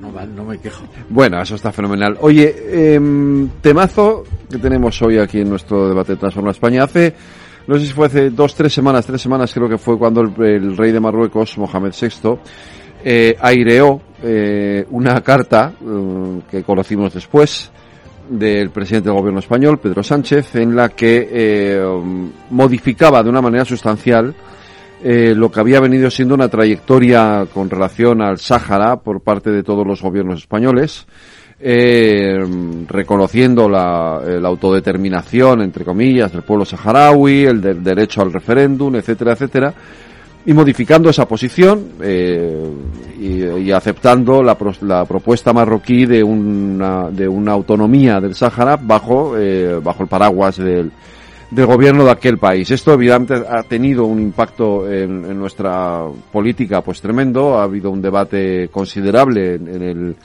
Pues no, me quejo. Bueno, eso está fenomenal. Oye, eh, temazo que tenemos hoy aquí en nuestro debate de Transforma España. Hace, no sé si fue hace dos, tres semanas, tres semanas creo que fue cuando el, rey de Marruecos, Mohamed VI, eh, aireó eh, una carta eh, que conocimos después del presidente del gobierno español, Pedro Sánchez, en la que modificaba de una manera sustancial eh, lo que había venido siendo una trayectoria con relación al Sáhara por parte de todos los gobiernos españoles, eh, reconociendo la, autodeterminación, entre comillas, del pueblo saharaui, el del derecho al referéndum, etcétera, etcétera, y modificando esa posición eh, y, y, aceptando la, la, propuesta marroquí de una, de una autonomía del Sáhara bajo, eh, bajo el paraguas del del gobierno de aquel país. Esto evidentemente ha tenido un impacto en, en, nuestra política pues tremendo, ha habido un debate considerable en, en el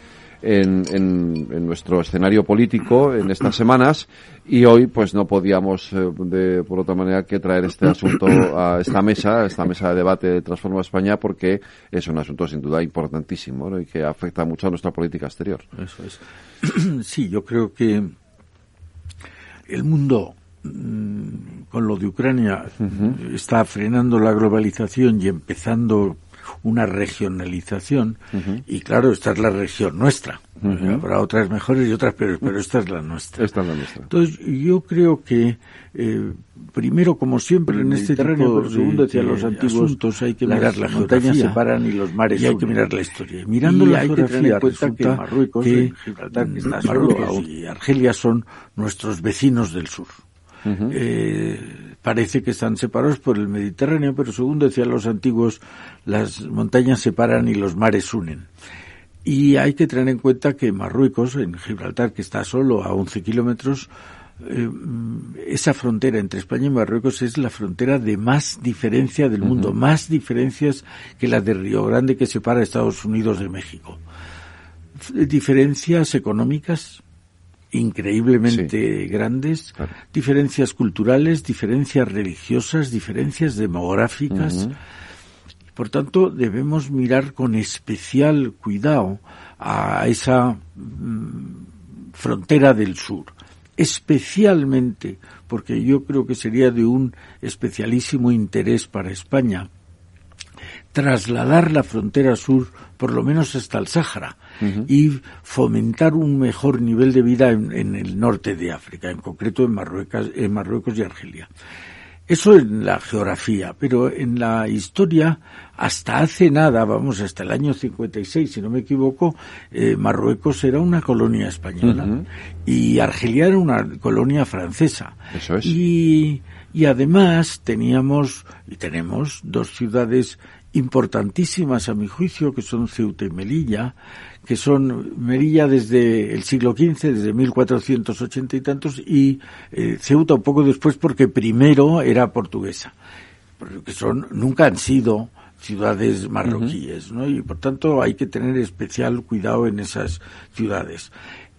en, en, nuestro escenario político en estas semanas y hoy pues no podíamos eh, de, por otra manera que traer este asunto a esta mesa, a esta mesa de debate de Transforma España porque es un asunto sin duda importantísimo y que afecta mucho a nuestra política exterior. Eso es. Sí, yo creo que el mundo con lo de Ucrania uh -huh. está frenando la globalización y empezando una regionalización uh -huh. y claro esta es la región nuestra. Uh -huh. habrá otras mejores y otras peores pero esta es la nuestra. Esta es la nuestra. Entonces yo creo que eh, primero como siempre en este tipo de, segundo hacia los antiguos asuntos hay que mirar la montañas separan y los mares y hay que mirar la historia. Mirando y la geografía resulta que Marruecos que, Gibraltar, que está Marruecos y Argelia son nuestros vecinos del sur Uh -huh. eh, parece que están separados por el Mediterráneo, pero según decían los antiguos, las montañas separan y los mares unen. Y hay que tener en cuenta que Marruecos, en Gibraltar, que está solo a 11 kilómetros, eh, esa frontera entre España y Marruecos es la frontera de más diferencia del mundo, uh -huh. más diferencias que la de Río Grande que separa Estados Unidos de México. Diferencias económicas, increíblemente sí, grandes, claro. diferencias culturales, diferencias religiosas, diferencias demográficas. Uh -huh. Por tanto, debemos mirar con especial cuidado a esa mm, frontera del sur, especialmente porque yo creo que sería de un especialísimo interés para España trasladar la frontera sur por lo menos hasta el Sáhara uh -huh. y fomentar un mejor nivel de vida en, en, el norte de África, en concreto en Marruecos, en Marruecos y Argelia. Eso en la geografía, pero en la historia, hasta hace nada, vamos, hasta el año 56, si no me equivoco, eh, Marruecos era una colonia española uh -huh. y Argelia era una colonia francesa. Eso es. Y, y además teníamos y tenemos dos ciudades importantísimas a mi juicio, que son Ceuta y Melilla, que son Melilla desde el siglo XV, desde 1480 y tantos, y eh, Ceuta un poco después porque primero era portuguesa, porque son, nunca han sido ciudades marroquíes, uh -huh. ¿no? Y por tanto hay que tener especial cuidado en esas ciudades.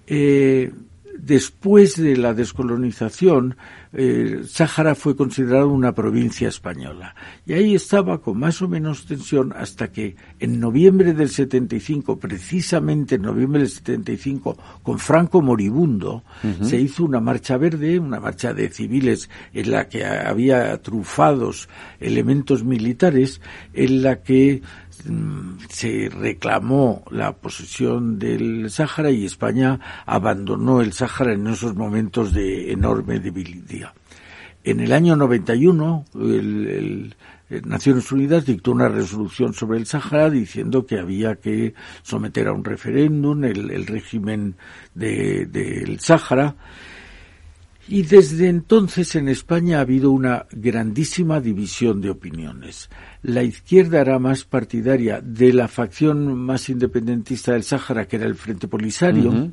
Eh, después de la descolonización, eh, Sáhara fue considerado una provincia española. Y ahí estaba con más o menos tensión hasta que en noviembre del 75, precisamente en noviembre del 75, con Franco moribundo, uh -huh. se hizo una marcha verde, una marcha de civiles en la que había trufados elementos militares, en la que se reclamó la posesión del Sáhara y España abandonó el Sáhara en esos momentos de enorme debilidad. En el año 91, el, el, el Naciones Unidas dictó una resolución sobre el Sáhara diciendo que había que someter a un referéndum el, el régimen del de, Sáhara. Y desde entonces en España ha habido una grandísima división de opiniones. La izquierda era más partidaria de la facción más independentista del Sáhara, que era el Frente Polisario,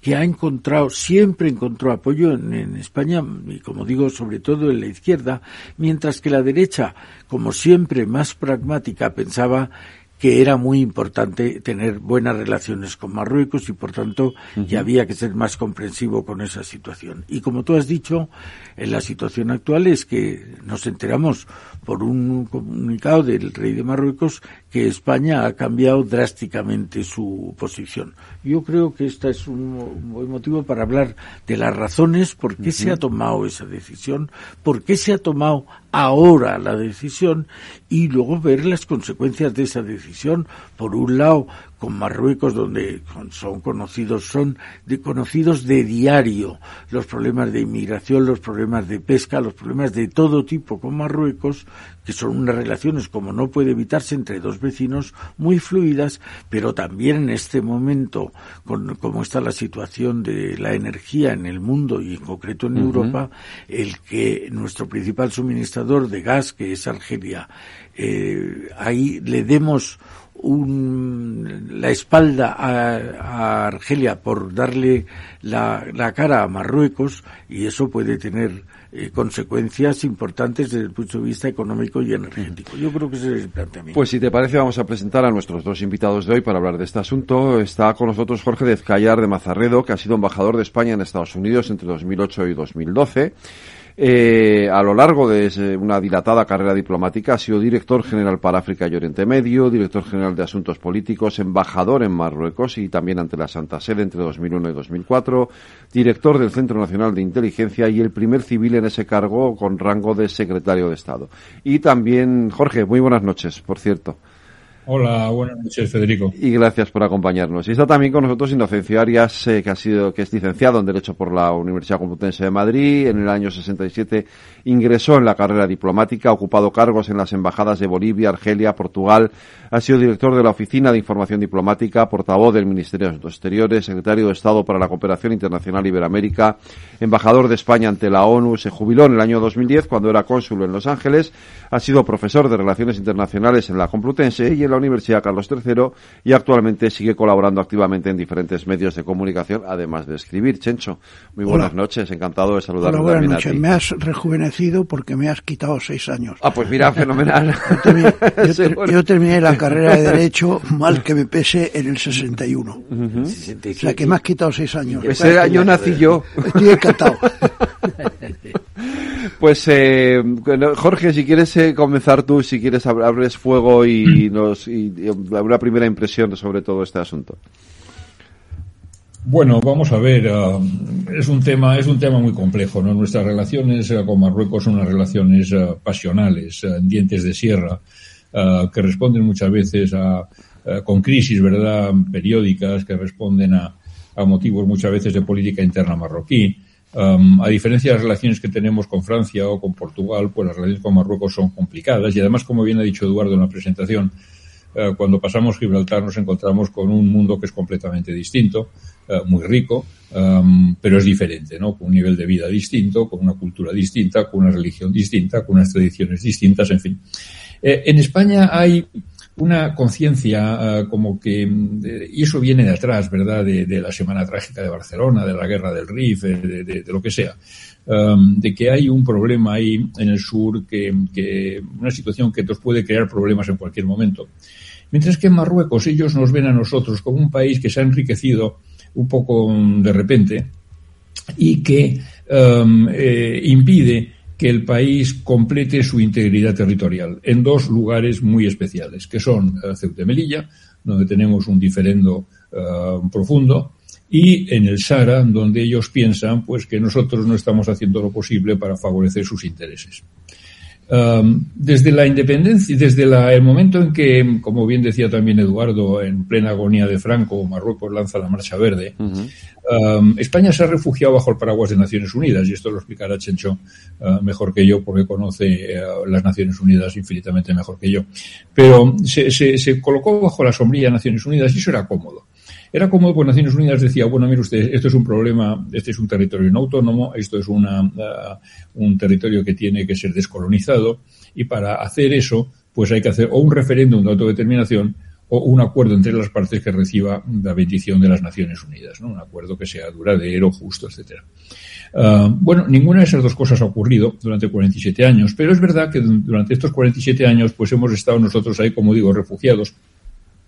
que ha encontrado, siempre encontró apoyo en, en, España, y como digo, sobre todo en la izquierda, mientras que la derecha, como siempre más pragmática, pensaba que era muy importante tener buenas relaciones con Marruecos y por tanto que había que ser más comprensivo con esa situación. Y como tú has dicho, en la situación actual es que nos enteramos por un comunicado del rey de Marruecos que España ha cambiado drásticamente su posición. Yo creo que este es un buen motivo para hablar de las razones por qué se ha tomado esa decisión, por qué se ha tomado ahora la decisión y luego ver las consecuencias de esa decisión. Por un lado, con Marruecos, donde son conocidos, son de, conocidos de diario. Los problemas de inmigración, los problemas de pesca, los problemas de todo tipo con Marruecos, que son unas relaciones, como no puede evitarse, entre dos vecinos muy fluidas, pero también en este momento, con cómo está la situación de la energía en el mundo y en concreto en Europa, el que nuestro principal suministrador de gas, que es Argelia, eh, ahí le demos un, la espalda a, Argelia por darle la, la, cara a Marruecos y eso puede tener eh, consecuencias importantes desde el punto de vista económico y energético. Yo creo que ese es el planteamiento. Pues si te parece vamos a presentar a nuestros dos invitados de hoy para hablar de este asunto. Está con nosotros Jorge Dezcayar de Mazarredo, que ha sido embajador de España en Estados Unidos entre 2008 y 2012. Eh, a lo largo de una dilatada carrera diplomática ha sido director general para África y Oriente Medio, director general de Asuntos Políticos, embajador en Marruecos y también ante la Santa Sede entre 2001 y 2004, director del Centro Nacional de Inteligencia y el primer civil en ese cargo con rango de secretario de Estado. Y también, Jorge, muy buenas noches, por cierto. Hola, buenas noches, Federico. Y gracias por acompañarnos. Y está también con nosotros Inocencio Arias, eh, que ha sido, que es licenciado en Derecho por la Universidad Complutense de Madrid. En el año 67 ingresó en la carrera diplomática, ha ocupado cargos en las embajadas de Bolivia, Argelia, Portugal. Ha sido director de la Oficina de Información Diplomática, portavoz del Ministerio de Asuntos Exteriores, secretario de Estado para la Cooperación Internacional Iberoamérica, embajador de España ante la ONU. Se jubiló en el año 2010 cuando era cónsul en Los Ángeles. Ha sido profesor de Relaciones Internacionales en la Complutense y en la Universidad Carlos III y actualmente sigue colaborando activamente en diferentes medios de comunicación, además de escribir. Chencho, muy buenas noches, encantado de saludarte. buenas noches, me has rejuvenecido porque me has quitado seis años. Ah, pues mira, fenomenal. Yo terminé, la carrera de Derecho, mal que me pese, en el 61. O sea, que me has quitado seis años. Ese año nací yo. Estoy encantado. Pues eh, Jorge, si quieres eh, comenzar tú, si quieres abres fuego y nos y, una primera impresión sobre todo este asunto. Bueno, vamos a ver, uh, es un tema es un tema muy complejo, ¿no? Nuestras relaciones uh, con Marruecos son unas relaciones uh, pasionales, en dientes de sierra, que responden muchas veces a con crisis, ¿verdad?, periódicas que responden a, a motivos muchas veces de política interna marroquí. Um, a diferencia de las relaciones que tenemos con Francia o con Portugal, pues las relaciones con Marruecos son complicadas y además, como bien ha dicho Eduardo en la presentación, uh, cuando pasamos Gibraltar nos encontramos con un mundo que es completamente distinto, uh, muy rico, pero es diferente, ¿no? Con un nivel de vida distinto, con una cultura distinta, con una religión distinta, con unas tradiciones distintas, en fin. Eh, en España hay una conciencia uh, como que, y eso viene de atrás, ¿verdad?, de, la Semana Trágica de Barcelona, de la Guerra del Rif, de, de, lo que sea, um, de que hay un problema ahí en el sur, que, que una situación que nos puede crear problemas en cualquier momento. Mientras que en Marruecos ellos nos ven a nosotros como un país que se ha enriquecido un poco de repente y que um, eh, impide que el país complete su integridad territorial en dos lugares muy especiales, que son uh, Ceuta y Melilla, donde tenemos un diferendo uh, profundo, y en el Sahara, donde ellos piensan pues que nosotros no estamos haciendo lo posible para favorecer sus intereses. Um, desde la independencia, desde la, el momento en que, como bien decía también Eduardo, en plena agonía de Franco, Marruecos lanza la Marcha Verde, uh -huh. um, España se ha refugiado bajo el paraguas de Naciones Unidas, y esto lo explicará Chencho uh, mejor que yo, porque conoce uh, las Naciones Unidas infinitamente mejor que yo. Pero se, se, se colocó bajo la sombrilla de Naciones Unidas y eso era cómodo. Era como pues, Naciones Unidas decía, bueno, mire usted, esto es un problema, este es un territorio no autónomo, esto es una, uh, un territorio que tiene que ser descolonizado y para hacer eso, pues hay que hacer o un referéndum de autodeterminación o un acuerdo entre las partes que reciba la bendición de las Naciones Unidas, ¿no? Un acuerdo que sea duradero, justo, etcétera. Uh, bueno, ninguna de esas dos cosas ha ocurrido durante 47 años, pero es verdad que durante estos 47 años, pues hemos estado nosotros ahí, como digo, refugiados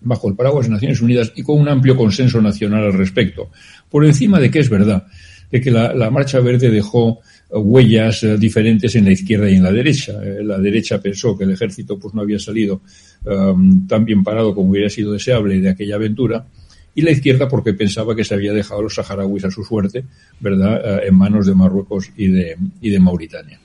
bajo el paraguas de Naciones Unidas y con un amplio consenso nacional al respecto. Por encima de que es verdad, de que la, la Marcha Verde dejó huellas eh, diferentes en la izquierda y en la derecha. Eh, la derecha pensó que el ejército pues no había salido um, tan bien parado como hubiera sido deseable de aquella aventura y la izquierda porque pensaba que se había dejado a los saharauis a su suerte, ¿verdad?, eh, en manos de Marruecos y de, y de Mauritania.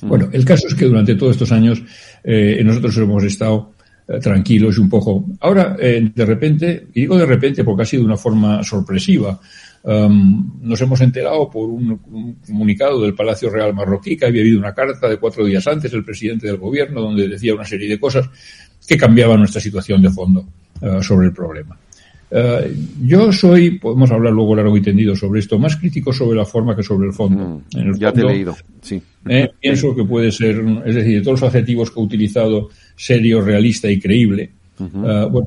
Mm. Bueno, el caso es que durante todos estos años eh, nosotros hemos estado eh, tranquilos y un poco. Ahora, eh, de repente, y digo de repente porque ha sido una forma sorpresiva, um, nos hemos enterado por un, un, comunicado del Palacio Real Marroquí que había habido una carta de cuatro días antes del presidente del gobierno donde decía una serie de cosas que cambiaban nuestra situación de fondo uh, sobre el problema. Uh, yo soy, podemos hablar luego largo y tendido sobre esto, más crítico sobre la forma que sobre el fondo. Mm, en el ya fondo, te he leído, sí. Eh, pienso que puede ser, es decir, de todos los adjetivos que he utilizado, serio, realista y creíble, uh -huh. uh, bueno,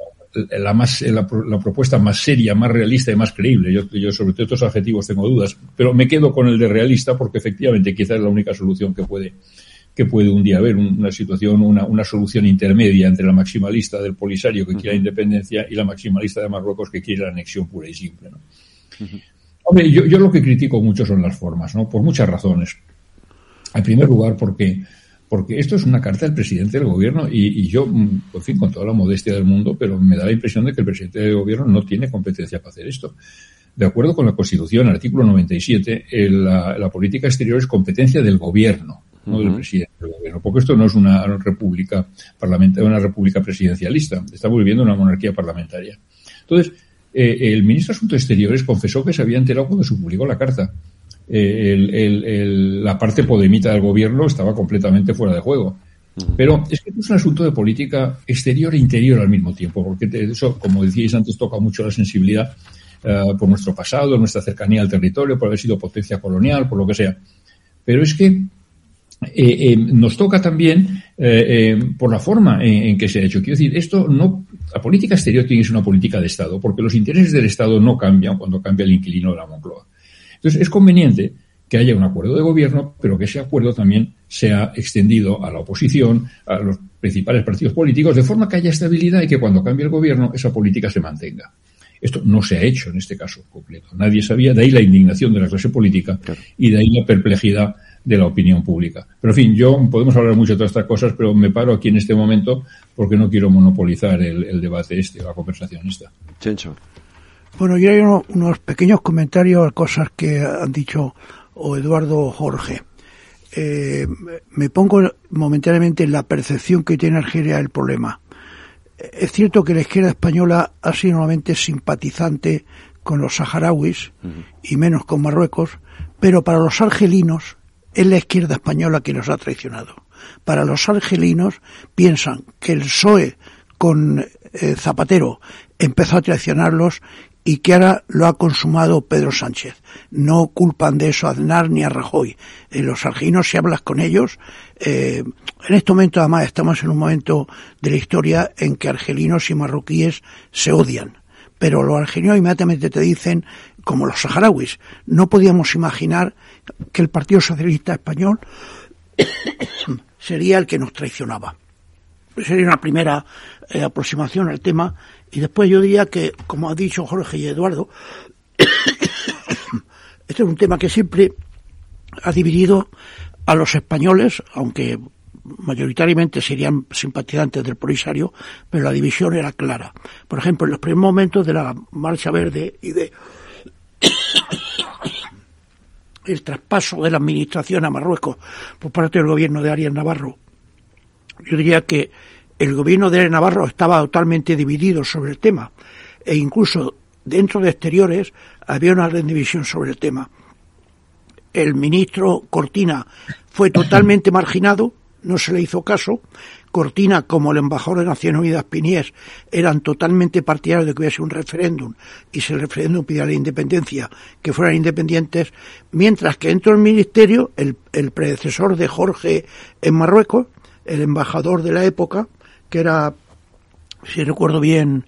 la, más, la, la, propuesta más seria, más realista y más creíble. Yo, yo sobre todos estos adjetivos tengo dudas, pero me quedo con el de realista porque efectivamente quizás es la única solución que puede, que puede un día haber una situación, una, una solución intermedia entre la maximalista del Polisario que uh -huh. quiere la independencia y la maximalista de Marruecos que quiere la anexión pura y simple. ¿no? Uh -huh. Hombre, yo, yo, lo que critico mucho son las formas, ¿no? Por muchas razones. En primer lugar, porque, porque esto es una carta del presidente del gobierno y, y yo, por fin, con toda la modestia del mundo, pero me da la impresión de que el presidente del gobierno no tiene competencia para hacer esto. De acuerdo con la Constitución, artículo 97, el, la, la política exterior es competencia del gobierno no del presidente del gobierno, porque esto no es una república parlamentaria, una república presidencialista, estamos viviendo una monarquía parlamentaria. Entonces, eh, el ministro de Asuntos Exteriores confesó que se había enterado cuando se publicó la carta. Eh, el, el, el, la parte podemita del gobierno estaba completamente fuera de juego. Pero es que es un asunto de política exterior e interior al mismo tiempo, porque eso, como decíais antes, toca mucho la sensibilidad uh, por nuestro pasado, nuestra cercanía al territorio, por haber sido potencia colonial, por lo que sea. Pero es que eh, eh, nos toca también eh, por la forma en, en, que se ha hecho. Quiero decir, esto no, la política exterior tiene que ser una política de Estado, porque los intereses del Estado no cambian cuando cambia el inquilino de la Moncloa. Entonces, es conveniente que haya un acuerdo de gobierno, pero que ese acuerdo también sea extendido a la oposición, a los principales partidos políticos, de forma que haya estabilidad y que cuando cambie el gobierno esa política se mantenga. Esto no se ha hecho en este caso completo. Nadie sabía, de ahí la indignación de la clase política claro. y de ahí la perplejidad de la opinión pública. Pero en fin, yo podemos hablar mucho de todas estas cosas, pero me paro aquí en este momento porque no quiero monopolizar el, el debate este, la conversación esta. Chencho. Bueno, yo hay uno, unos pequeños comentarios a cosas que han dicho o Eduardo o Jorge. Eh, me pongo momentáneamente en la percepción que tiene Argelia del problema. Es cierto que la izquierda española ha sido normalmente simpatizante con los saharauis uh -huh. y menos con Marruecos, pero para los argelinos es la izquierda española que los ha traicionado. Para los argelinos piensan que el PSOE con eh, Zapatero empezó a traicionarlos y que ahora lo ha consumado Pedro Sánchez. No culpan de eso a Aznar ni a Rajoy. Eh, los argelinos, si hablas con ellos, eh, en este momento además estamos en un momento de la historia en que argelinos y marroquíes se odian. Pero los argelinos inmediatamente te dicen, como los saharauis, no podíamos imaginar que el Partido Socialista Español sería el que nos traicionaba. Sería una primera eh, aproximación al tema y después yo diría que, como ha dicho Jorge y Eduardo, este es un tema que siempre ha dividido a los españoles, aunque mayoritariamente serían simpatizantes del Polisario, pero la división era clara. Por ejemplo, en los primeros momentos de la Marcha Verde y de el traspaso de la administración a Marruecos por parte del gobierno de Arias Navarro, yo diría que el gobierno de Navarro estaba totalmente dividido sobre el tema e incluso dentro de exteriores había una gran división sobre el tema. El ministro Cortina fue totalmente marginado, no se le hizo caso. Cortina, como el embajador de Naciones Unidas, Piniés, eran totalmente partidarios de que hubiese un referéndum y si el referéndum pedía la independencia, que fueran independientes, mientras que dentro del ministerio, el, el predecesor de Jorge en Marruecos, el embajador de la época, que era, si recuerdo bien,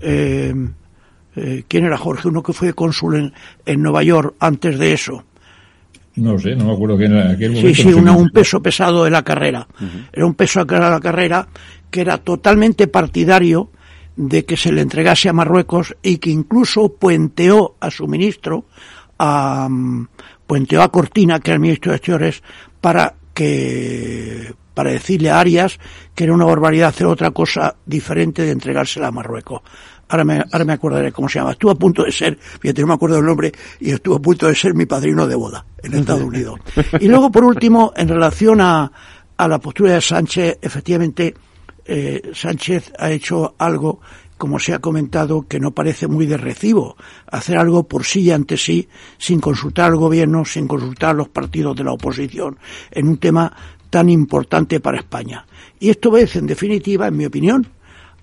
eh, eh, ¿quién era Jorge? Uno que fue cónsul en Nueva York antes de eso. No sé, no me acuerdo quién era aquel Sí, sí, una, un peso pesado de la carrera. Era un peso de la carrera que era totalmente partidario de que se le entregase a Marruecos y que incluso puenteó a su ministro, a, mm, puenteó a Cortina, que era el ministro de Exteriores, para que para decirle a Arias que era una barbaridad hacer otra cosa diferente de entregársela a Marruecos. Ahora me, ahora me acordaré cómo se llama. Estuvo a punto de ser, fíjate, no me acuerdo del nombre, y estuvo a punto de ser mi padrino de boda en Estados Unidos. Y luego, por último, en relación a, a la postura de Sánchez, efectivamente, eh, Sánchez ha hecho algo, como se ha comentado, que no parece muy de recibo. Hacer algo por sí y ante sí, sin consultar al gobierno, sin consultar a los partidos de la oposición, en un tema tan importante para España. Y esto obedece, en definitiva, en mi opinión,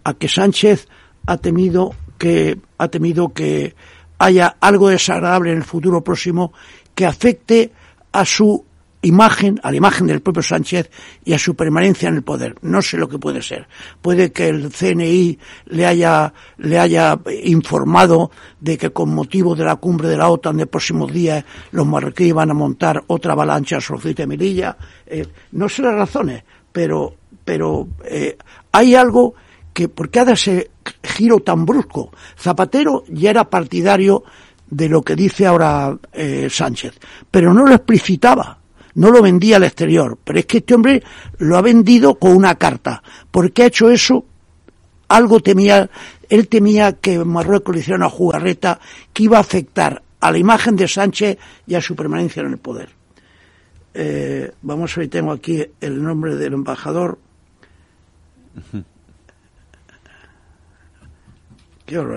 a que Sánchez ha temido que ha temido que haya algo desagradable en el futuro próximo que afecte a su imagen, a la imagen del propio Sánchez y a su permanencia en el poder. No sé lo que puede ser. Puede que el CNI le haya, le haya informado de que con motivo de la cumbre de la OTAN de próximos días los marroquíes van a montar otra avalancha sobre de Melilla. Eh, no sé las razones, pero, pero eh, hay algo que, ¿por qué ha dado ese giro tan brusco? Zapatero ya era partidario de lo que dice ahora eh, Sánchez, pero no lo explicitaba no lo vendía al exterior, pero es que este hombre lo ha vendido con una carta. ¿Por qué ha hecho eso? Algo temía, él temía que Marruecos le hiciera una jugarreta que iba a afectar a la imagen de Sánchez y a su permanencia en el poder. Eh, vamos a ver, tengo aquí el nombre del embajador.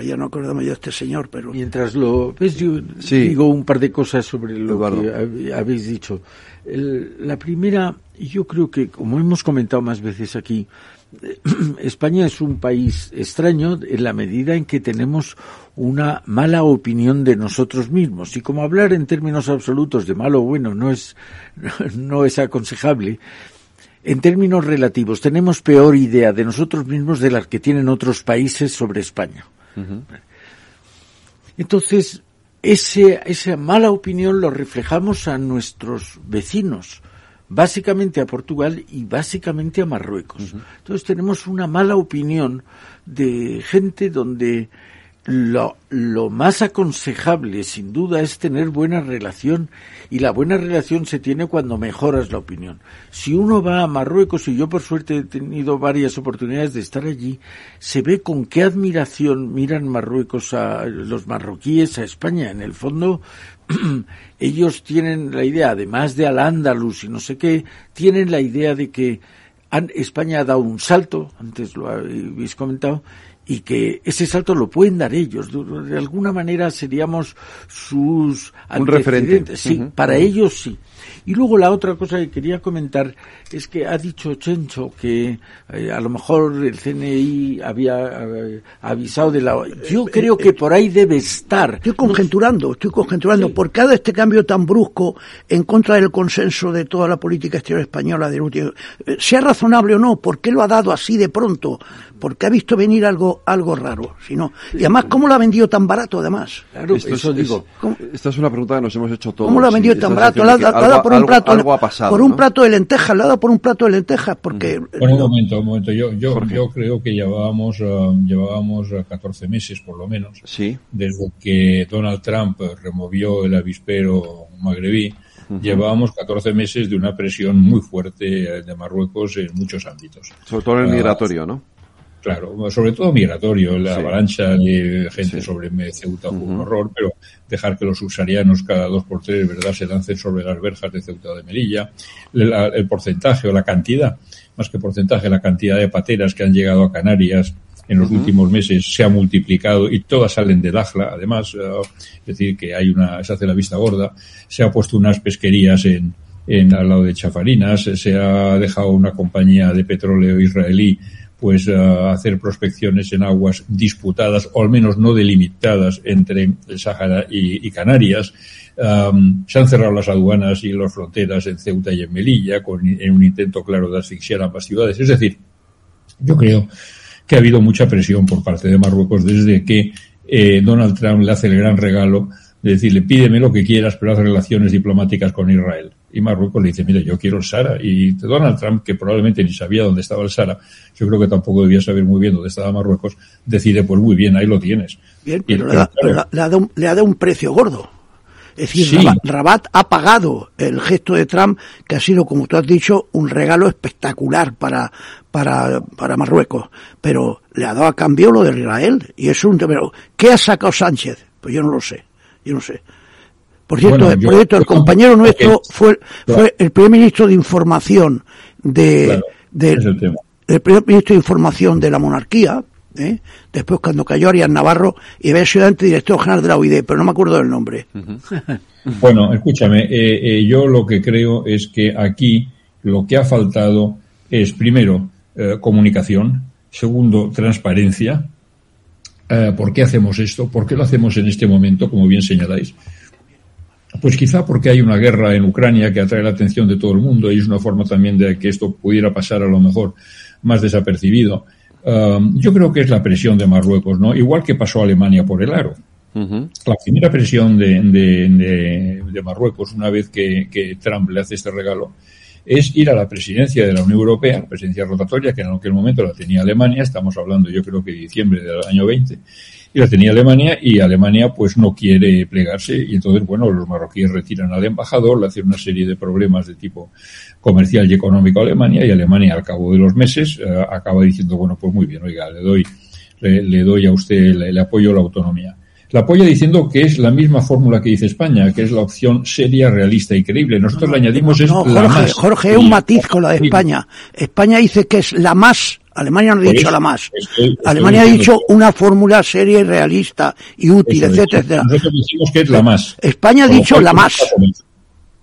Ya no acordamos yo de este señor, pero... Mientras lo ves, yo digo un par de cosas sobre lo que habéis dicho. la primera, yo creo que, como hemos comentado más veces aquí, España es un país extraño en la medida en que tenemos una mala opinión de nosotros mismos. Y como hablar en términos absolutos de malo o bueno no es, no es aconsejable, en términos relativos tenemos peor idea de nosotros mismos de la que tienen otros países sobre España. Entonces, ese, esa mala opinión lo reflejamos a nuestros vecinos, básicamente a Portugal y básicamente a Marruecos. Entonces tenemos una mala opinión de gente donde lo, lo, más aconsejable, sin duda, es tener buena relación y la buena relación se tiene cuando mejoras la opinión. Si uno va a Marruecos, y yo por suerte he tenido varias oportunidades de estar allí, se ve con qué admiración miran Marruecos a los marroquíes a España. En el fondo, ellos tienen la idea, además de Al-Ándalus y no sé qué, tienen la idea de que España ha dado un salto, antes lo habéis comentado, y que ese salto lo pueden dar ellos. De, alguna manera seríamos sus un referente. Sí, para ellos sí. Y luego la otra cosa que quería comentar es que ha dicho Chencho que eh, a lo mejor el CNI había eh, avisado de la... Yo eh, creo que por ahí debe estar. Estoy conjeturando, estoy conjeturando, por cada este cambio tan brusco en contra del consenso de toda la política exterior española del último... Sea razonable o no, ¿por qué lo ha dado así de pronto? Porque ha visto venir algo, algo raro. Si no. Y además, ¿cómo lo ha vendido tan barato además? Claro, eso digo. esta es una pregunta que nos hemos hecho todos. ¿Cómo lo ha vendido tan barato? por un plato, por un plato de lentejas, le ha dado por un plato de lentejas, porque... Bueno, un momento, un momento. Yo, yo, yo creo que llevábamos, uh, llevábamos 14 meses, por lo menos, sí. desde que Donald Trump removió el avispero magrebí, llevábamos 14 meses de una presión muy fuerte de Marruecos en muchos ámbitos. Sobre todo en el migratorio, ¿no? Claro, sobre todo migratorio, la avalancha de gente sobre Ceuta fue un horror, pero dejar que los subsaharianos cada dos por tres, ¿verdad?, se lancen sobre las verjas de Ceuta de Melilla, el porcentaje o la cantidad, más que porcentaje, la cantidad de pateras que han llegado a Canarias en los últimos meses se ha multiplicado y todas salen del Ajla, además, eh, es decir, que hay una, se hace la vista gorda, se ha puesto unas pesquerías en, en, al lado de Chafarinas, se ha dejado una compañía de petróleo israelí pues hacer prospecciones en aguas disputadas o al menos no delimitadas entre el Sáhara y, Canarias. se han cerrado las aduanas y las fronteras en Ceuta y en Melilla con, en un intento claro de asfixiar ambas ciudades. Es decir, yo creo que ha habido mucha presión por parte de Marruecos desde que eh, Donald Trump le hace el gran regalo de decirle pídeme lo que quieras, pero haz relaciones diplomáticas con Israel. Y Marruecos le dice, mira, yo quiero el Sara. Y Donald Trump, que probablemente ni sabía dónde estaba el Sara, yo creo que tampoco debía saber muy bien dónde estaba Marruecos, decide, pues muy bien, ahí lo tienes. Bien, pero le, ha, dado, le ha dado un precio gordo. Es decir, Rabat, ha pagado el gesto de Trump, que ha sido, como tú has dicho, un regalo espectacular para, para, para Marruecos. Pero le ha dado a cambio lo de Israel. Y es un. Pero, ¿Qué ha sacado Sánchez? Pues yo no lo sé. Yo no sé. Por cierto, el compañero nuestro fue, fue el primer ministro de información de, el primer ministro de información de la monarquía, ¿eh? después cuando cayó Arias Navarro y había sido antes director general de la OID, pero no me acuerdo del nombre. bueno, escúchame, eh, eh, yo lo que creo es que aquí lo que ha faltado es, primero, comunicación, segundo, transparencia, eh, ¿Por qué hacemos esto? ¿Por qué lo hacemos en este momento, como bien señaláis? Pues quizá porque hay una guerra en Ucrania que atrae la atención de todo el mundo y es una forma también de que esto pudiera pasar a lo mejor más desapercibido. Um, yo creo que es la presión de Marruecos, ¿no? Igual que pasó a Alemania por el aro. La primera presión de, Marruecos, una vez que, que Trump le hace este regalo, es ir a la presidencia de la Unión Europea, la presidencia rotatoria, que en aquel momento la tenía Alemania, estamos hablando yo creo que de diciembre del año 20, y la tenía Alemania, y Alemania pues no quiere plegarse, y entonces, bueno, los marroquíes retiran al embajador, le hacen una serie de problemas de tipo comercial y económico a Alemania, y Alemania al cabo de los meses eh, acaba diciendo, bueno, pues muy bien, oiga, le doy, le, doy a usted, le apoyo la autonomía la apoya diciendo que es la misma fórmula que dice España, que es la opción seria, realista y creíble. Nosotros le añadimos es Jorge, la más. Jorge, un matiz con la de España. España dice que es la más. Alemania no ha dicho la más. Alemania ha dicho una fórmula seria y realista y útil, etcétera, etcétera. Nosotros decimos que es la más. España ha dicho la más.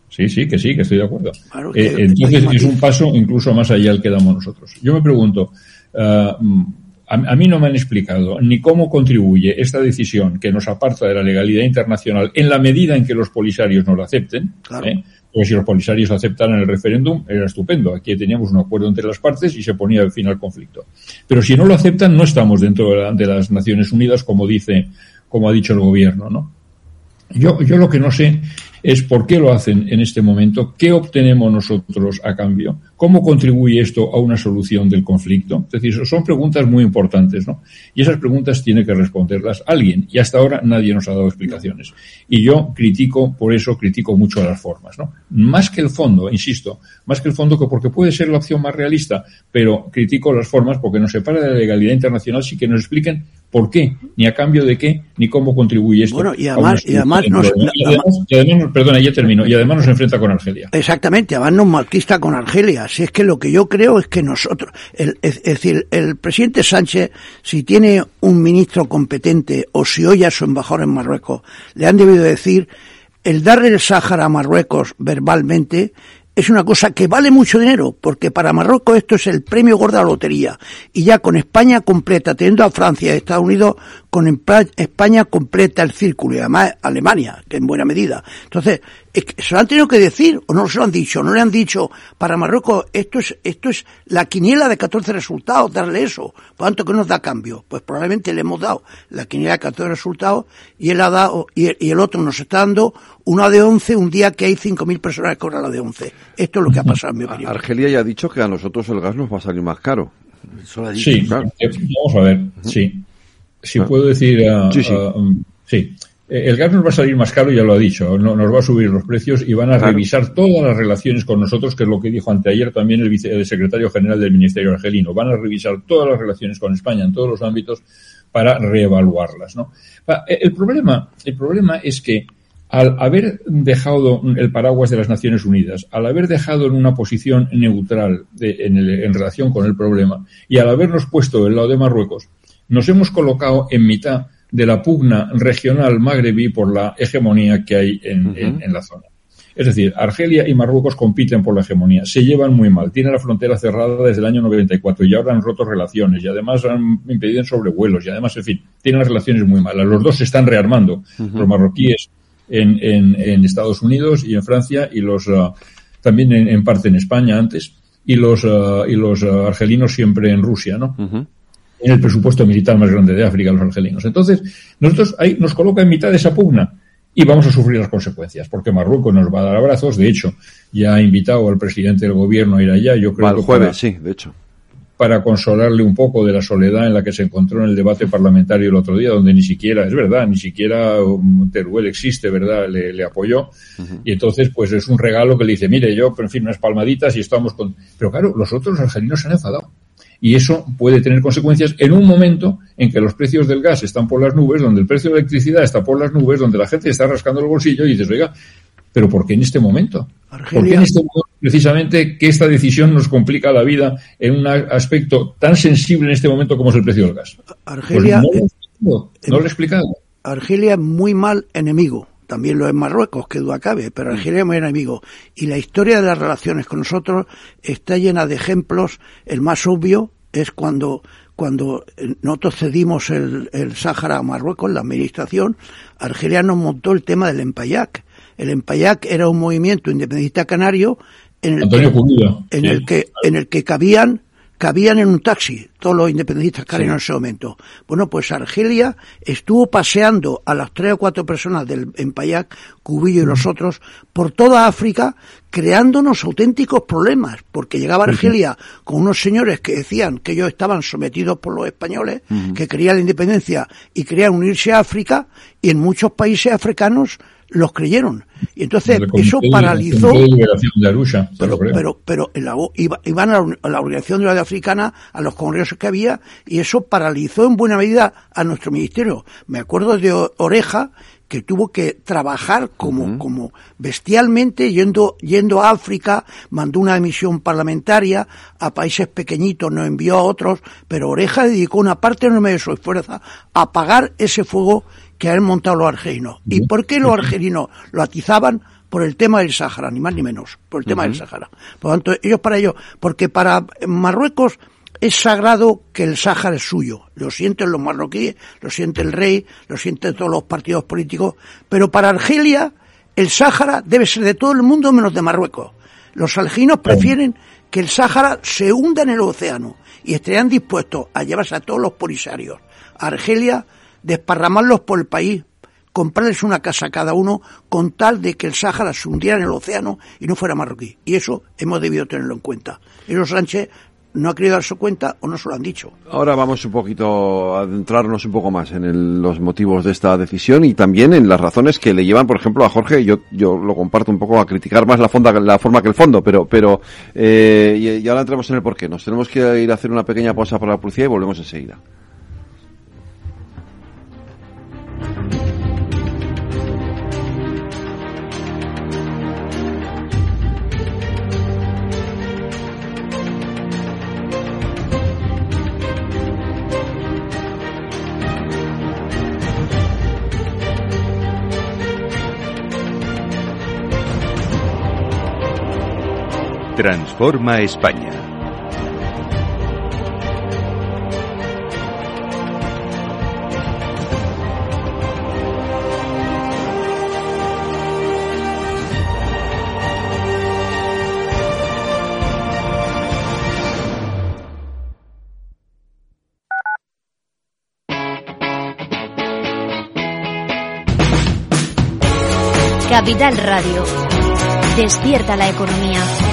Sí, sí, que sí, que estoy de acuerdo. Eh, entonces es un paso incluso más allá al que damos nosotros. Yo me pregunto, uh, a, mí no me han explicado ni cómo contribuye esta decisión que nos aparta de la legalidad internacional en la medida en que los polisarios no lo acepten. ¿eh? Porque si los polisarios aceptaran el referéndum, era estupendo. Aquí teníamos un acuerdo entre las partes y se ponía fin al conflicto. Pero si no lo aceptan, no estamos dentro de, de las Naciones Unidas, como dice, como ha dicho el gobierno, ¿no? Yo, yo lo que no sé es por qué lo hacen en este momento, qué obtenemos nosotros a cambio, cómo contribuye esto a una solución del conflicto. Es decir, son preguntas muy importantes, ¿no? Y esas preguntas tiene que responderlas alguien. Y hasta ahora nadie nos ha dado explicaciones. Y yo critico, por eso critico mucho las formas, ¿no? Más que el fondo, insisto, más que el fondo que porque puede ser la opción más realista, pero critico las formas porque nos separa de la legalidad internacional sí que nos expliquen por qué, ni a cambio de qué, ni cómo contribuye esto. Bueno, y además, y además, perdona, ya termino, y además nos enfrenta con Argelia. Exactamente, además nos malquista con Argelia. Si es que lo que yo creo es que nosotros, es, decir, el presidente Sánchez, si tiene un ministro competente o si oye a su embajador en Marruecos, le han debido decir el darle el Sáhara a Marruecos verbalmente es una cosa que vale mucho dinero, porque para Marruecos esto es el premio gordo de la lotería. Y ya con España completa, teniendo a Francia y Estados Unidos, con España completa el círculo, y además Alemania, que en buena medida. Entonces, ¿se lo han tenido que decir o no se lo han dicho? ¿No le han dicho para Marruecos esto es, esto es la quiniela de 14 resultados, darle eso? ¿Cuánto que nos da cambio? Pues probablemente le hemos dado la quiniela de 14 resultados y él ha dado, y el otro nos está dando una de 11 un día que hay 5.000 personas que cobran la de 11. Esto es lo que ha pasado en mi opinión. Argelia ya ha dicho que a nosotros el gas nos va a salir más caro. Sí, eh, vamos a ver, sí. Si ah. puedo decir... sí, sí. Um, sí. Eh, el gas nos va a salir más caro, ya lo ha dicho, no, nos va a subir los precios y van a revisar todas las relaciones con nosotros, que es lo que dijo anteayer también el, vice, secretario general del Ministerio Argelino. Van a revisar todas las relaciones con España en todos los ámbitos para reevaluarlas. ¿no? El, problema, el problema es que al haber dejado el paraguas de las Naciones Unidas, al haber dejado en una posición neutral en, relación con el problema y al habernos puesto del lado de Marruecos, nos hemos colocado en mitad de la pugna regional magrebí por la hegemonía que hay en, la zona. Es decir, Argelia y Marruecos compiten por la hegemonía, se llevan muy mal, tienen la frontera cerrada desde el año 94 y ahora han roto relaciones y además han impedido sobrevuelos y además, en fin, tienen las relaciones muy malas. Los dos se están rearmando, los marroquíes en, en, Estados Unidos y en Francia y los uh, también en, parte en España antes y los uh, y los uh, argelinos siempre en Rusia, ¿no? En el presupuesto militar más grande de África, los argelinos. Entonces, nosotros ahí nos coloca en mitad de esa pugna y vamos a sufrir las consecuencias, porque Marruecos nos va a dar abrazos. De hecho, ya ha invitado al presidente del gobierno a ir allá. Yo creo el jueves, sí, de hecho. Para consolarle un poco de la soledad en la que se encontró en el debate parlamentario el otro día, donde ni siquiera, es verdad, ni siquiera Teruel existe, ¿verdad? Le, apoyó. Y entonces, pues es un regalo que le dice, mire, yo, en fin, unas palmaditas y estamos con. Pero claro, los otros argelinos se han enfadado y eso puede tener consecuencias en un momento en que los precios del gas están por las nubes, donde el precio de la electricidad está por las nubes, donde la gente está rascando el bolsillo y dices, oiga, pero ¿por qué en este momento? ¿Por qué en este momento precisamente que esta decisión nos complica la vida en un aspecto tan sensible en este momento como es el precio del gas? Argelia, pues no, lo he explicado. Argelia es muy mal enemigo también lo es Marruecos, que duda cabe, pero mm. Argelia es muy enemigo. Y la historia de las relaciones con nosotros está llena de ejemplos. El más obvio es cuando, cuando nosotros cedimos el, el Sáhara a Marruecos, la administración, Argelia nos montó el tema del Empayac. El Empayac era un movimiento independentista canario en el, en el que, en el que cabían cabían en un taxi todos los independentistas que en ese momento. Bueno, pues Argelia estuvo paseando a las tres o cuatro personas del Empayac, Cubillo y los otros, por toda África, creándonos auténticos problemas, porque llegaba Argelia con unos señores que decían que ellos estaban sometidos por los españoles, que querían la independencia y querían unirse a África, y en muchos países africanos los creyeron. Y entonces eso paralizó. pero, pero, pero iban a la, Organización de la Africana, a los congresos que había, y eso paralizó en buena medida a nuestro ministerio. Me acuerdo de Oreja, que tuvo que trabajar como, como bestialmente yendo, yendo a África, mandó una misión parlamentaria a países pequeñitos, no envió a otros, pero Oreja dedicó una parte enorme de su esfuerzo a apagar ese fuego que han montado los argelinos. ¿Y por qué los argelinos lo atizaban? Por el tema del Sáhara, ni más ni menos, por el tema del Sáhara. Por lo tanto, ellos para ellos, porque para Marruecos es sagrado que el Sáhara es suyo. Lo sienten los marroquíes, lo siente el rey, lo sienten todos los partidos políticos, pero para Argelia el Sáhara debe ser de todo el mundo menos de Marruecos. Los argelinos prefieren que el Sáhara se hunda en el océano y estarían dispuestos a llevarse a todos los polisarios a Argelia desparramarlos por el país, comprarles una casa a cada uno con tal de que el Sáhara se hundiera en el océano y no fuera marroquí. Y eso hemos debido tenerlo en cuenta. Y los Sánchez no ha querido darse cuenta o no se lo han dicho. Ahora vamos un poquito a adentrarnos un poco más en los motivos de esta decisión y también en las razones que le llevan, por ejemplo, a Jorge, yo, yo lo comparto un poco a criticar más la forma que el fondo, pero, pero eh, y, ahora entramos en el porqué. Nos tenemos que ir a hacer una pequeña pausa para la policía y volvemos enseguida. Transforma España. Capital Radio. Despierta la economía.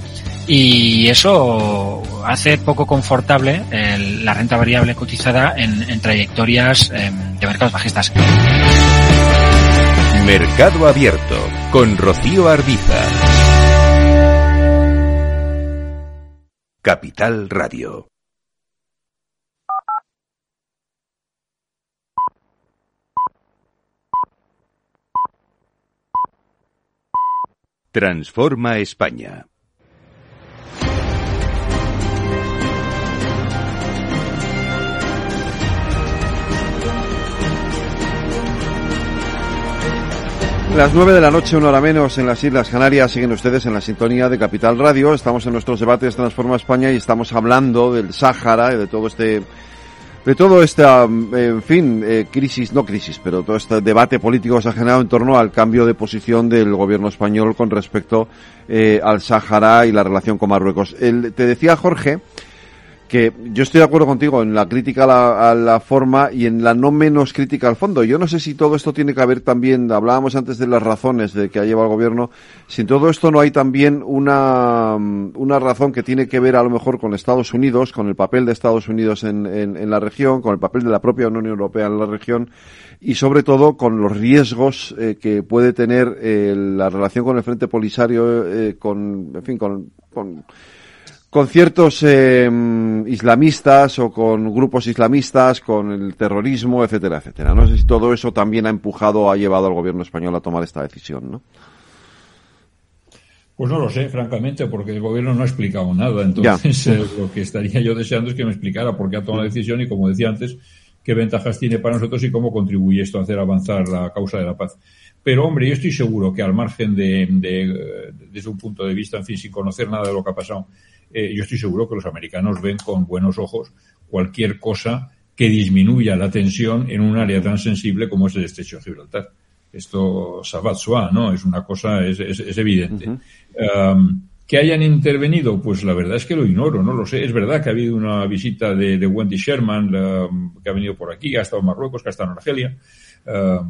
y eso hace poco confortable la renta variable cotizada en, trayectorias em, de mercados bajistas. Mercado Abierto con Rocío Arbiza. Capital Radio. Transforma España. Las nueve de la noche, una hora menos, en las Islas Canarias, siguen ustedes en la sintonía de Capital Radio. Estamos en nuestros debates Transforma España y estamos hablando del Sáhara y de todo este, de todo esta, en fin, eh, crisis, no crisis, pero todo este debate político generado en torno al cambio de posición del gobierno español con respecto eh, al Sáhara y la relación con Marruecos. El, te decía Jorge, que yo estoy de acuerdo contigo en la crítica a la, forma y en la no menos crítica al fondo. Yo no sé si todo esto tiene que haber también, hablábamos antes de las razones de que ha llevado el gobierno, si en todo esto no hay también una, una razón que tiene que ver a lo mejor con Estados Unidos, con el papel de Estados Unidos en, en, la región, con el papel de la propia Unión Europea en la región y sobre todo con los riesgos eh, que puede tener eh, la relación con el Frente Polisario, eh, con, en fin, con, con con ciertos eh, islamistas o con grupos islamistas, con el terrorismo, etcétera, etcétera. No sé si todo eso también ha empujado, ha llevado al gobierno español a tomar esta decisión, ¿no? Pues no lo sé, francamente, porque el gobierno no ha explicado nada. Entonces, eh, lo que estaría yo deseando es que me explicara por qué ha tomado la decisión y, como decía antes, qué ventajas tiene para nosotros y cómo contribuye esto a hacer avanzar la causa de la paz. Pero, hombre, yo estoy seguro que al margen de, de, desde un punto de vista, en fin, sin conocer nada de lo que ha pasado, eh, yo estoy seguro que los americanos ven con buenos ojos cualquier cosa que disminuya la tensión en un área tan sensible como es el estrecho de Gibraltar. Esto, sabat ¿no? Es una cosa, es, es, evidente. que hayan intervenido, pues la verdad es que lo ignoro, no lo sé. Es verdad que ha habido una visita de, de Wendy Sherman, que ha venido por aquí, ha estado en Marruecos, que ha estado en Argelia,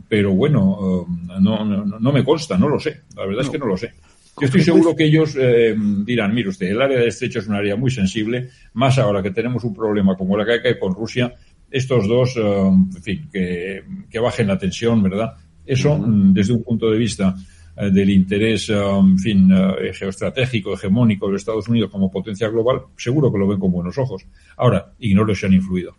pero bueno, no, no, no, me consta, no lo sé. La verdad es que no lo sé. Yo estoy seguro que ellos eh, dirán, mire usted, el área de estrecho es un área muy sensible, más ahora que tenemos un problema como la que hay con Rusia, estos dos, eh, en fin, que, que, bajen la tensión, ¿verdad? Eso, mm, desde un punto de vista eh, del interés, en fin, geoestratégico, hegemónico de Estados Unidos como potencia global, seguro que lo ven con buenos ojos. Ahora, ignoro si han influido.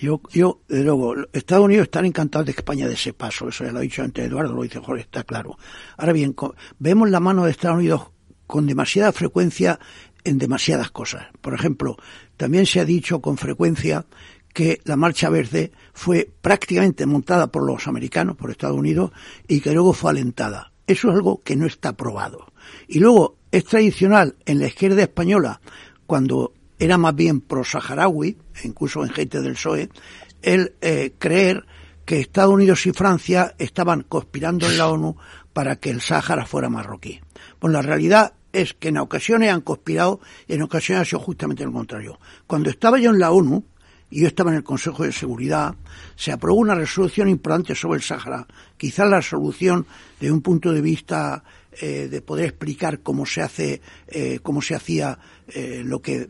Yo, yo, de luego, Estados Unidos están encantados de que España de ese paso, eso ya lo ha dicho antes Eduardo, lo dice Jorge, está claro. Ahora bien, vemos la mano de Estados Unidos con demasiada frecuencia en demasiadas cosas. Por ejemplo, también se ha dicho con frecuencia que la Marcha Verde fue prácticamente montada por los americanos, por Estados Unidos, y que luego fue alentada. Eso es algo que no está probado. Y luego es tradicional en la izquierda española, cuando era más bien pro-saharaui, incluso en gente del PSOE, el eh, creer que Estados Unidos y Francia estaban conspirando en la ONU para que el Sáhara fuera marroquí. Pues la realidad es que en ocasiones han conspirado y en ocasiones ha sido justamente lo contrario. Cuando estaba yo en la ONU, y yo estaba en el Consejo de Seguridad, se aprobó una resolución importante sobre el Sáhara. Quizás la solución, de un punto de vista eh, de poder explicar cómo se hace, eh, cómo se hacía lo que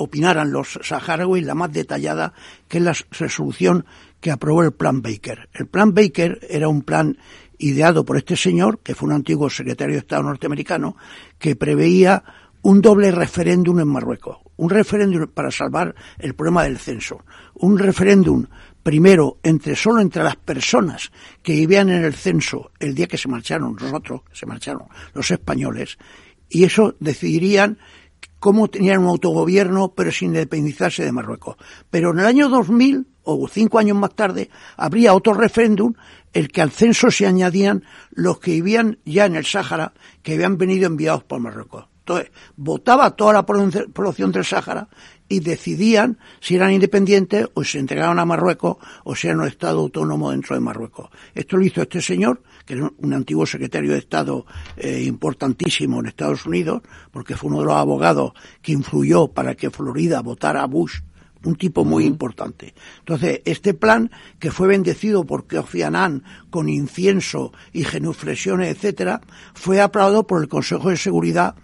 opinaran los saharauis, la más detallada, que es la resolución que aprobó el Plan Baker. El Plan Baker era un plan ideado por este señor, que fue un antiguo secretario de Estado norteamericano, que preveía un doble referéndum en Marruecos. Un referéndum para salvar el problema del censo. Un referéndum primero entre solo entre las personas que vivían en el censo el día que se marcharon nosotros, que se marcharon los españoles, y eso decidirían cómo tenían un autogobierno pero sin independizarse de Marruecos. Pero en el año 2000, o cinco años más tarde, habría otro referéndum, el que al censo se añadían los que vivían ya en el Sáhara, que habían venido enviados por Marruecos. Entonces, votaba toda la población del Sáhara y decidían si eran independientes o se entregaban a Marruecos o si eran un Estado autónomo dentro de Marruecos. Esto lo hizo este señor, que era un antiguo secretario de Estado eh, importantísimo en Estados Unidos, porque fue uno de los abogados que influyó para que Florida votara a Bush un tipo muy importante. Entonces, este plan, que fue bendecido por Kofi Annan con incienso y genuflexiones, etcétera, fue aprobado por el Consejo de Seguridad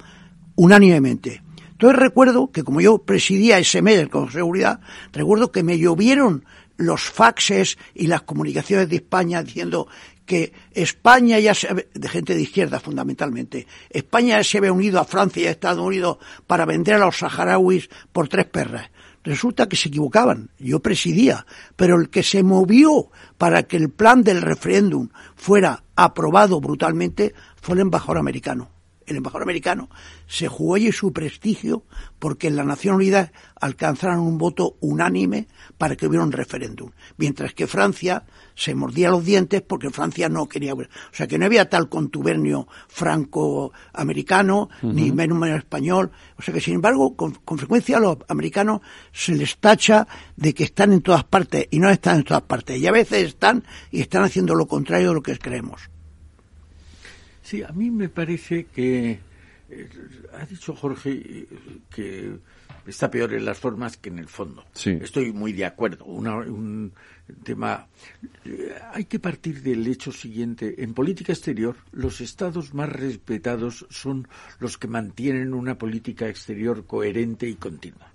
unánimemente. Entonces recuerdo que como yo presidía ese mes del Consejo de Seguridad, recuerdo que me llovieron los faxes y las comunicaciones de España diciendo que España ya se, de gente de izquierda fundamentalmente, España ya se había unido a Francia y a Estados Unidos para vender a los saharauis por tres perras. Resulta que se equivocaban. Yo presidía, pero el que se movió para que el plan del referéndum fuera aprobado brutalmente fue el embajador americano el embajador americano, se jugó allí su prestigio porque en la Nación Unida alcanzaron un voto unánime para que hubiera un referéndum, mientras que Francia se mordía los dientes porque Francia no quería. O sea que no había tal contubernio franco-americano, ni menos, menos español. O sea que, sin embargo, con, con, frecuencia a los americanos se les tacha de que están en todas partes y no están en todas partes. Y a veces están y están haciendo lo contrario de lo que creemos. Sí, a mí me parece que eh, ha dicho Jorge eh, que está peor en las formas que en el fondo. Sí. Estoy muy de acuerdo. un tema. Eh, hay que partir del hecho siguiente. En política exterior, los estados más respetados son los que mantienen una política exterior coherente y continua.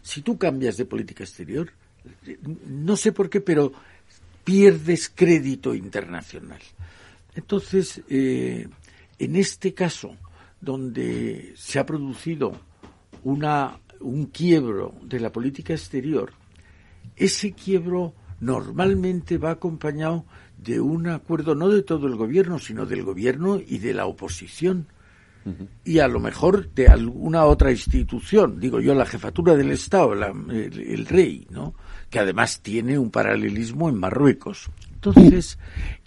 Si tú cambias de política exterior, no sé por qué, pero pierdes crédito internacional. Entonces, eh, en este caso, donde se ha producido una, un quiebro de la política exterior, ese quiebro normalmente va acompañado de un acuerdo no de todo el gobierno, sino del gobierno y de la oposición. Y a lo mejor de alguna otra institución, digo yo, la jefatura del Estado, el, el, rey, ¿no? Que además tiene un paralelismo en Marruecos. Entonces,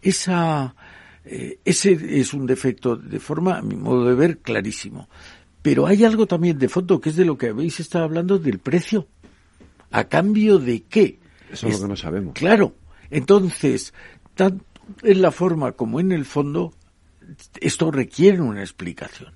esa, eh, ese es un defecto de forma, a mi modo de ver, clarísimo. Pero hay algo también de fondo que es de lo que habéis estado hablando del precio. ¿A cambio de qué? Eso es, lo que no sabemos. Claro. Entonces, tanto en la forma como en el fondo, esto requiere una explicación.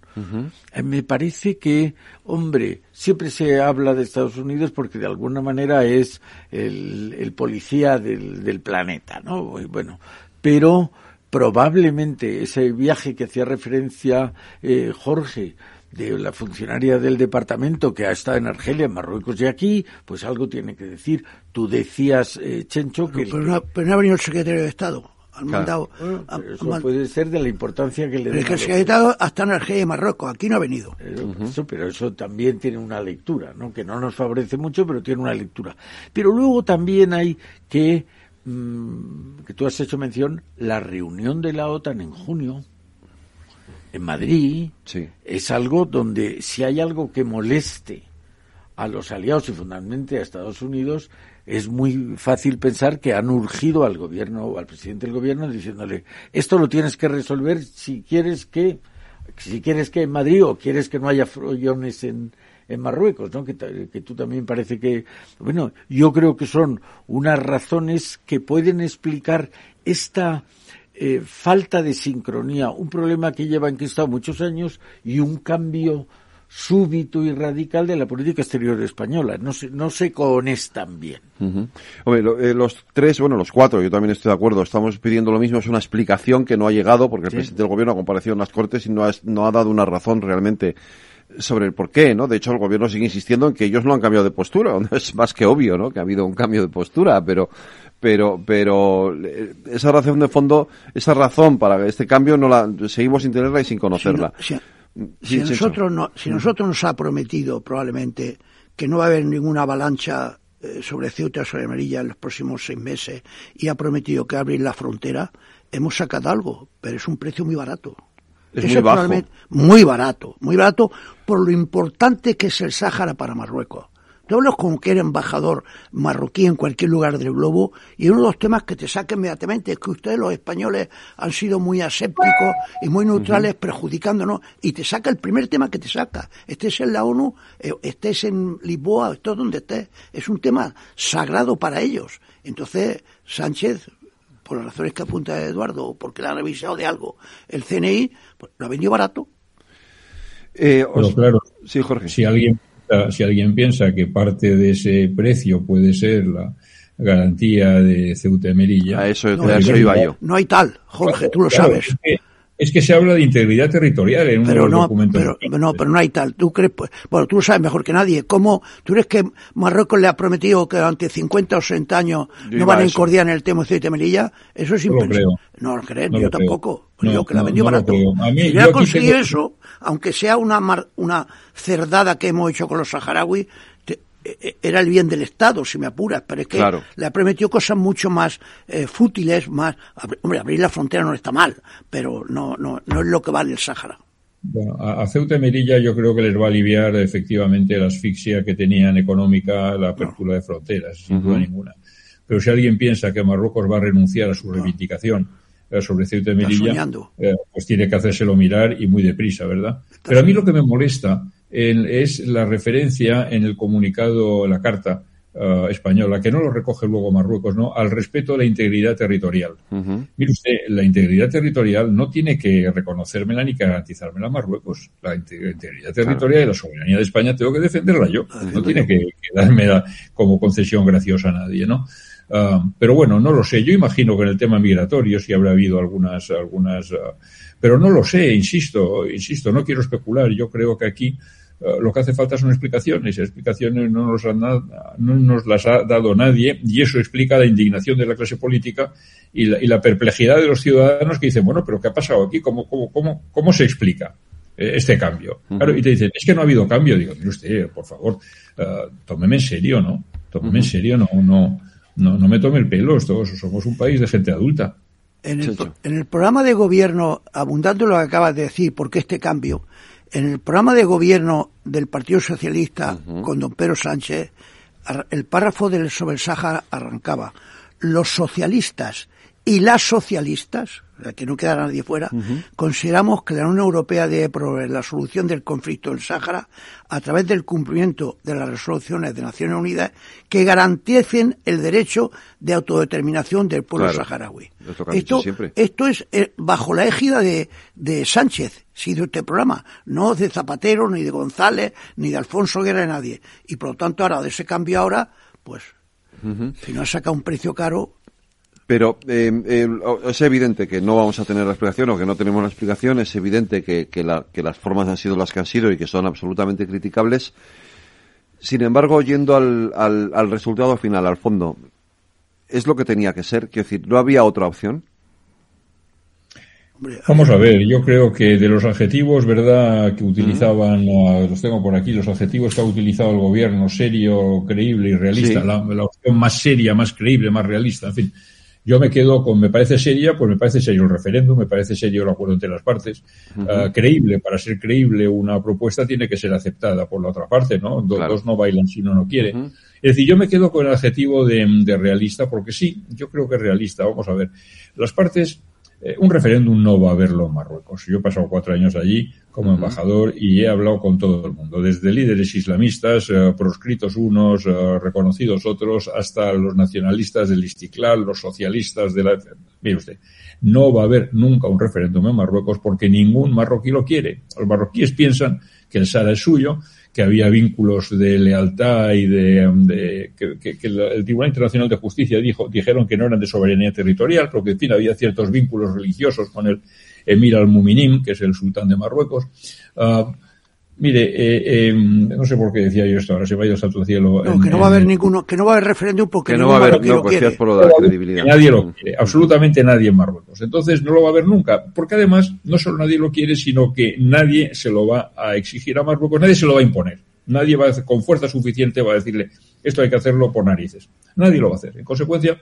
Eh, me parece que, hombre, siempre se habla de Estados Unidos porque de alguna manera es el, el policía del, del, planeta, ¿no? Bueno, pero probablemente ese viaje que hacía referencia eh, Jorge de la funcionaria del departamento que ha estado en Argelia, en Marruecos y aquí, pues algo tiene que decir. Tú decías, eh, Chencho, que... Pero, no, pero no ha venido el secretario de Estado. Han claro. mandado, bueno, eso puede ser de la importancia que le El secretario de Estado hasta en Argelia y Marruecos, aquí no ha venido. Pero, uh -huh. eso, pero eso también tiene una lectura, ¿no? Que no nos favorece mucho, pero tiene una lectura. Pero luego también hay que que tú has hecho mención, la reunión de la OTAN en junio en Madrid sí. es algo donde si hay algo que moleste a los aliados y fundamentalmente a Estados Unidos, es muy fácil pensar que han urgido al gobierno o al presidente del gobierno diciéndole esto lo tienes que resolver si quieres que si quieres que en Madrid o quieres que no haya follones en, en Marruecos, ¿no? Que, que, tú también parece que, bueno, yo creo que son unas razones que pueden explicar esta eh, falta de sincronía, un problema que lleva enquistado muchos años y un cambio súbito y radical de la política exterior española. No se, no se conectan bien. Uh -huh. Hombre, lo, eh, los tres, bueno, los cuatro, yo también estoy de acuerdo, estamos pidiendo lo mismo, es una explicación que no ha llegado porque el sí. presidente del gobierno ha comparecido en las Cortes y no ha, no ha dado una razón realmente sobre el por qué, ¿no? De hecho, el gobierno sigue insistiendo en que ellos no han cambiado de postura. Es más que obvio, ¿no? Que ha habido un cambio de postura, pero, pero, pero esa razón de fondo, esa razón para este cambio no la seguimos sin tenerla y sin conocerla. No, si, nosotros no, si nosotros nos ha prometido probablemente que no va a haber ninguna avalancha eh, sobre Ceuta sobre Melilla en los próximos seis meses y ha prometido que abrir la frontera, hemos sacado algo, pero es un precio muy barato. Es muy bajo. Muy barato, muy barato por lo importante que es el Sáhara para Marruecos. Tú hablas con que era embajador marroquí en cualquier lugar del globo y uno de los temas que te saca inmediatamente es que ustedes los españoles han sido muy asépticos y muy neutrales uh -huh. perjudicándonos y te saca el primer tema que te saca. Estés en la ONU, eh, estés en Lisboa, estés donde estés. Es un tema sagrado para ellos. Entonces, Sánchez, por las razones que apunta Eduardo, o porque le han avisado de algo, el CNI pues, lo ha vendido barato. Eh, os... Pero claro, sí, Jorge. Si alguien, si alguien piensa que parte de ese precio puede ser la garantía de Ceuta y Melilla. A eso, no, a eso iba yo. No hay tal, Jorge, tú lo claro, sabes. Es que, es que se habla de integridad territorial en uno pero de los documentos. Pero, no, pero no hay tal. Tú crees, pues, bueno, tú lo sabes mejor que nadie. ¿Cómo, tú crees que Marruecos le ha prometido que durante 50 o 60 años Yo no van a incordiar en el tema de Melilla? Eso es impensable. creo. No lo crees, No yo lo creo. tampoco. Pues No, yo que la vendió barato. creo. Si yo conseguido tengo- eso, aunque sea una, mar- una cerdada que hemos hecho con los saharauis, era el bien del Estado, si me apuras, pero es que Claro. le ha prometido cosas mucho más eh, fútiles, más, hombre, abrir la frontera no está mal, pero no, no, no es lo que vale el Sáhara. Bueno, a, Ceuta y Melilla yo creo que les va a aliviar efectivamente la asfixia que tenían económica la apertura de fronteras, sin duda ninguna. Pero si alguien piensa que Marruecos va a renunciar a su reivindicación eh, sobre Ceuta y Melilla, eh, pues tiene que hacérselo mirar y muy deprisa, ¿verdad? Pero a mí lo que me molesta en- es la referencia en el comunicado, la carta eh, española, que no lo recoge luego Marruecos, ¿no? Al respeto a la integridad territorial. Ujú. Mire usted, la integridad territorial no tiene que reconocérmela ni que garantizármela Marruecos. La inte- integridad territorial y la soberanía de España tengo que defenderla yo. No tiene que, que dármela como concesión graciosa a nadie, ¿no? Ah, pero bueno, no lo sé. Yo imagino que en el tema migratorio sí habrá habido algunas, algunas, ah, pero no lo sé, insisto, insisto, no quiero especular. Yo creo que aquí lo que hace falta son explicaciones. Explicaciones no nos, han no nos las ha dado nadie y eso explica la indignación de la clase política y la, y la perplejidad de los ciudadanos que dicen, bueno, pero ¿qué ha pasado aquí? ¿Cómo, cómo, cómo, cómo se explica eh, este cambio? Claro, y te dicen, es que no ha habido cambio. Digo, mire usted, por favor, eh, tómeme en serio, ¿no? Tómeme en serio, no, no, no, no me tome el pelo. Todos somos un país de gente adulta. En el, en el programa de gobierno, abundando lo que acabas de decir, porque este cambio, en el programa de gobierno del Partido Socialista con don Pedro Sánchez, el párrafo del sobre el Sáhara arrancaba. Los socialistas y las socialistas, que no queda nadie fuera, consideramos que la Unión Europea debe proveer la solución del conflicto del Sáhara a través del cumplimiento de las resoluciones de Naciones Unidas que garanticen el derecho de autodeterminación del pueblo Claro. saharaui. Es lo que han dicho siempre. Esto es eh, bajo la égida de, de Sánchez, si de este programa, no de Zapatero, ni de González, ni de Alfonso Guerra, de nadie. Y por lo tanto, ahora de ese cambio ahora, pues, si no saca un precio caro, Pero eh, eh, es evidente que no vamos a tener la explicación o que no tenemos la explicación. Es evidente que, que, la- que las formas han sido las que han sido y que son absolutamente criticables. Sin embargo, yendo al, al, al resultado final, al fondo, es lo que tenía que ser. Quiero decir, no había otra opción. Vamos a ver, yo creo que de los adjetivos, ¿verdad?, que utilizaban, los tengo por aquí, los adjetivos que ha utilizado el gobierno, serio, creíble y realista, Sí. la, la opción más seria, más creíble, más realista, en fin. Yo me quedo con, me parece seria, pues me parece serio el referéndum, me parece serio el acuerdo entre las partes. Ah, creíble, para ser creíble una propuesta tiene que ser aceptada por la otra parte, ¿no? Do- Claro. Dos no bailan si uno no quiere. Es decir, yo me quedo con el adjetivo de, de realista, porque sí, yo creo que es realista. Vamos a ver. Las partes, eh, un referéndum no va a haberlo en Marruecos. Yo he pasado cuatro años allí como embajador y he hablado con todo el mundo, desde líderes islamistas, eh, proscritos unos, eh, reconocidos otros, hasta los nacionalistas del Istiklal, los socialistas de la... Mire usted, no va a haber nunca un referéndum en Marruecos porque ningún marroquí lo quiere. Los marroquíes piensan que el Sahara es suyo, que había vínculos de lealtad y de, que, el Tribunal Internacional de Justicia dijo, dijeron que no eran de soberanía territorial, pero que en fin había ciertos vínculos religiosos con el Emir al-Muminim, que es el sultán de Marruecos. Ah, mire, eh, eh, no sé por qué decía yo esto, ahora se me ha ido santo al cielo. no, en- que no va a en- haber ninguno, que no va a haber referéndum porque Que no va a haber, no, pues por lo de la credibilidad. nadie lo quiere, absolutamente nadie en Marruecos. Entonces no lo va a haber nunca, porque además no solo nadie lo quiere, sino que nadie se lo va a exigir a Marruecos, nadie se lo va a imponer. Nadie va a, con fuerza suficiente va a decirle esto hay que hacerlo por narices. Nadie lo va a hacer. En consecuencia,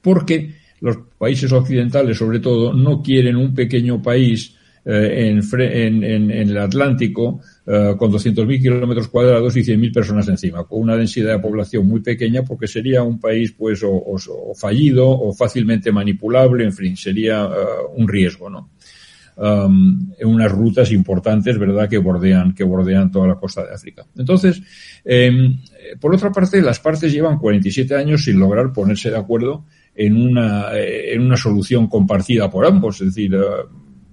porque los países occidentales, sobre todo, no quieren un pequeño país eh, en, en- en- el Atlántico eh, con 200.000 kilómetros cuadrados y 100.000 personas encima, con una densidad de población muy pequeña, porque sería un país pues o, fallido o fácilmente manipulable, en fin, sería eh, un riesgo, ¿no? um, en unas rutas importantes, ¿verdad?, que bordean, que bordean toda la costa de África. Entonces, eh, por otra parte, las partes llevan 47 años sin lograr ponerse de acuerdo en una, eh, en una solución compartida por ambos. Es decir, eh,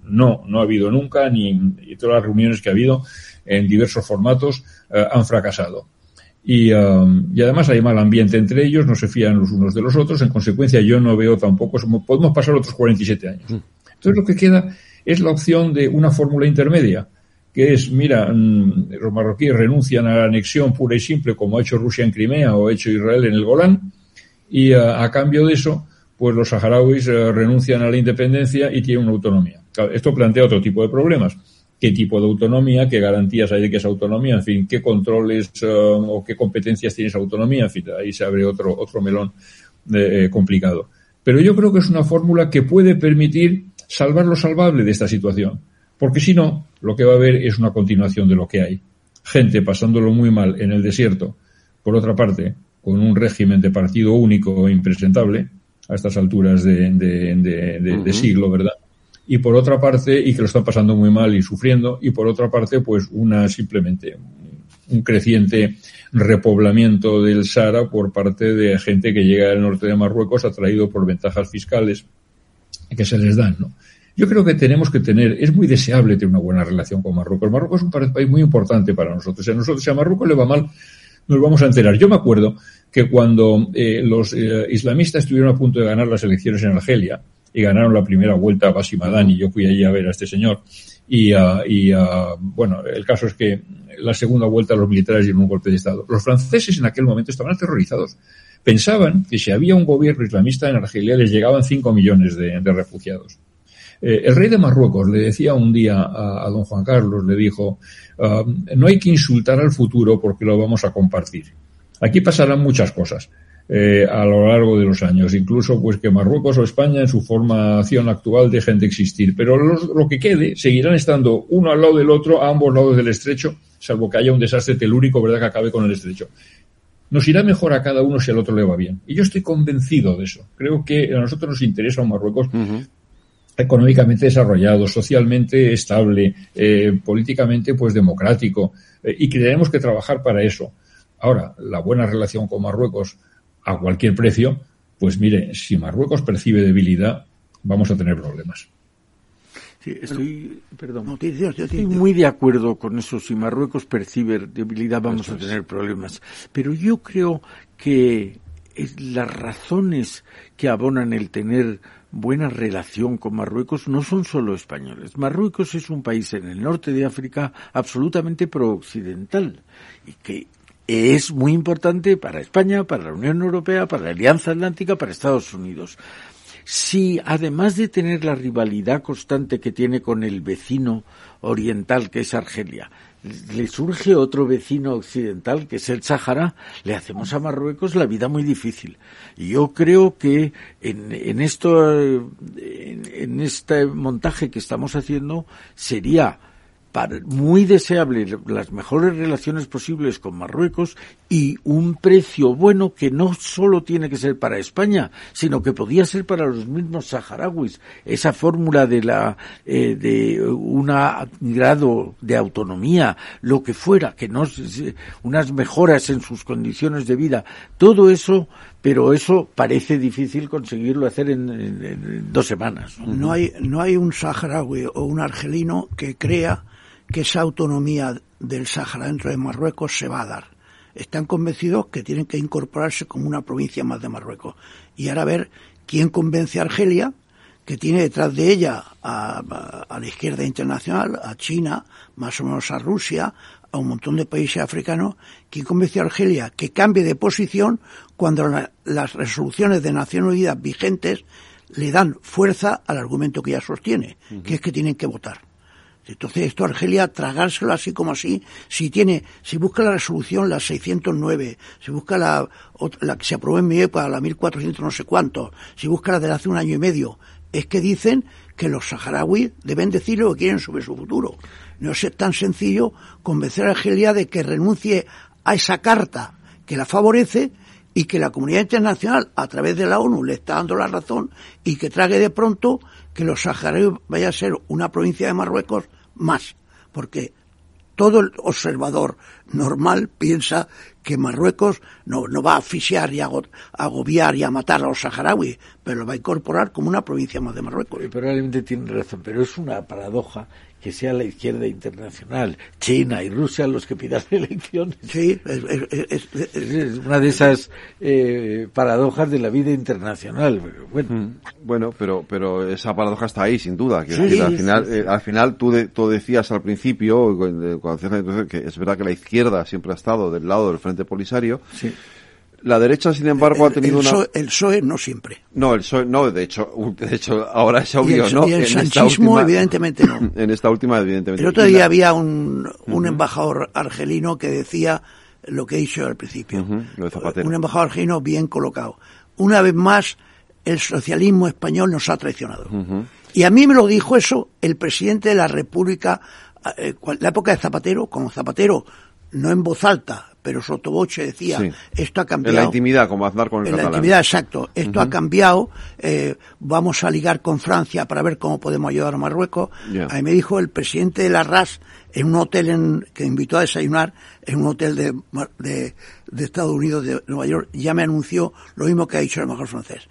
no, no ha habido nunca, ni y todas las reuniones que ha habido en diversos formatos eh, han fracasado. Y, um, y además hay mal ambiente entre ellos, no se fían los unos de los otros. En consecuencia, yo no veo tampoco, podemos pasar otros 47 años. Entonces lo que queda es la opción de una fórmula intermedia, que es, mira, mm, los marroquíes renuncian a la anexión pura y simple como ha hecho Rusia en Crimea o ha hecho Israel en el Golán, y a, cambio de eso, pues los saharauis eh, renuncian a la independencia y tienen una autonomía. Esto plantea otro tipo de problemas. ¿Qué tipo de autonomía? ¿Qué garantías hay de que esa autonomía? En fin, ¿qué controles eh, o qué competencias tiene esa autonomía? En fin, ahí se abre otro, otro melón eh, complicado. Pero yo creo que es una fórmula que puede permitir salvar lo salvable de esta situación. Porque si no, lo que va a haber es una continuación de lo que hay. Gente pasándolo muy mal en el desierto. Por otra parte, con un régimen de partido único e impresentable a estas alturas de, de, siglo, ¿verdad? Y por otra parte, y que lo están pasando muy mal y sufriendo, y por otra parte, pues una simplemente un creciente repoblamiento del Sahara por parte de gente que llega del norte de Marruecos atraído por ventajas fiscales que se les dan, ¿no? Yo creo que tenemos que tener, es muy deseable tener una buena relación con Marruecos. Marruecos es un país muy importante para nosotros. Si a nosotros, si a Marruecos le va mal, nos vamos a enterar. Yo me acuerdo que cuando eh, los eh, islamistas estuvieron a punto de ganar las elecciones en Argelia y ganaron la primera vuelta a Basimadán y yo fui allí a ver a este señor y, uh, y uh, bueno, el caso es que la segunda vuelta los militares dieron un golpe de Estado. Los franceses en aquel momento estaban aterrorizados. Pensaban que si había un gobierno islamista en Argelia les llegaban 5 millones de, refugiados. Eh, el rey de Marruecos le decía un día a, don Juan Carlos, le dijo, uh, no hay que insultar al futuro porque lo vamos a compartir. Aquí pasarán muchas cosas. Eh, a lo largo de los años, incluso pues que Marruecos o España en su formación actual dejen de existir, pero lo que quede seguirán estando uno al lado del otro a ambos lados del estrecho, salvo que haya un desastre telúrico, ¿verdad?, que acabe con el estrecho. Nos irá mejor a cada uno si al otro le va bien. Y yo estoy convencido de eso. Creo que a nosotros nos interesa un Marruecos económicamente desarrollado, socialmente estable, eh, políticamente pues democrático, eh, y que tenemos que trabajar para eso. Ahora, la buena relación con Marruecos a cualquier precio, pues mire, si Marruecos percibe debilidad, vamos a tener problemas. Sí, estoy, perdón, estoy muy de acuerdo con eso. Si Marruecos percibe debilidad, vamos a tener problemas. Pero yo creo que las razones que abonan el tener buena relación con Marruecos no son solo españoles. Marruecos es un país en el norte de África absolutamente pro-occidental y que es muy importante para España, para la Unión Europea, para la Alianza Atlántica, para Estados Unidos. Si además de tener la rivalidad constante que tiene con el vecino oriental que es Argelia, le surge otro vecino occidental que es el Sáhara, le hacemos a Marruecos la vida muy difícil. Y yo creo que en, esto, en este montaje que estamos haciendo sería muy deseable las mejores relaciones posibles con Marruecos y un precio bueno que no solo tiene que ser para España, sino que podía ser para los mismos saharauis. Esa fórmula de la eh, de un grado de autonomía, lo que fuera, que no unas mejoras en sus condiciones de vida, todo eso, pero eso parece difícil conseguirlo hacer en, dos semanas. No hay no hay un saharaui o un argelino que crea que esa autonomía del Sáhara dentro de Marruecos se va a dar. Están convencidos que tienen que incorporarse como una provincia más de Marruecos. Y ahora a ver quién convence a Argelia, que tiene detrás de ella a, la izquierda internacional, a China, más o menos a Rusia, a un montón de países africanos, quién convence a Argelia que cambie de posición cuando las resoluciones de Naciones Unidas vigentes le dan fuerza al argumento que ya sostiene, que es que tienen que votar. Entonces esto Argelia tragárselo así como así, si tiene, si busca la resolución la 609, si busca la, la que se aprobó en mi época, la 1400 no sé cuánto, si busca la de hace un año y medio, es que dicen que los saharauis deben decir lo que quieren sobre su futuro. No es tan sencillo convencer a Argelia de que renuncie a esa carta que la favorece y que la comunidad internacional, a través de la ONU, le está dando la razón y que trague de pronto que los saharauis vaya a ser una provincia de Marruecos más, porque todo el observador normal piensa que Marruecos no, no va a asfixiar y a agobiar y a matar a los saharauis, pero lo va a incorporar como una provincia más de Marruecos. Probablemente tiene razón, pero es una paradoja que sea la izquierda internacional, China y Rusia los que pidan elecciones. Sí, es, una de esas eh, paradojas de la vida internacional. Bueno, mm, bueno pero pero esa paradoja está ahí, sin duda. Que, al final, eh, al final tú, tú decías al principio, cuando, que es verdad que la izquierda siempre ha estado del lado del Frente Polisario. Sí la derecha, sin embargo, ha tenido una... PSOE, el PSOE no siempre. No, el PSOE no, de hecho, de hecho ahora es obvio, ¿no? Y el sanchismo, evidentemente, no. En esta última, evidentemente. El otro día había un, un embajador argelino que decía lo que he dicho al principio. Un embajador argelino bien colocado. Una vez más, el socialismo español nos ha traicionado. Y a mí me lo dijo eso el presidente de la República, eh, la época de Zapatero, como Zapatero, no en voz alta, pero Sotoboche decía, esto ha cambiado. En la intimidad, como Aznar con el En la intimidad, exacto. Esto ha cambiado, eh, vamos a ligar con Francia para ver cómo podemos ayudar a Marruecos. Ahí me dijo el presidente de la RAS, en un hotel en, que invitó a desayunar, en un hotel de, de, de Estados Unidos, de Nueva York, ya me anunció lo mismo que ha dicho el mejor francés.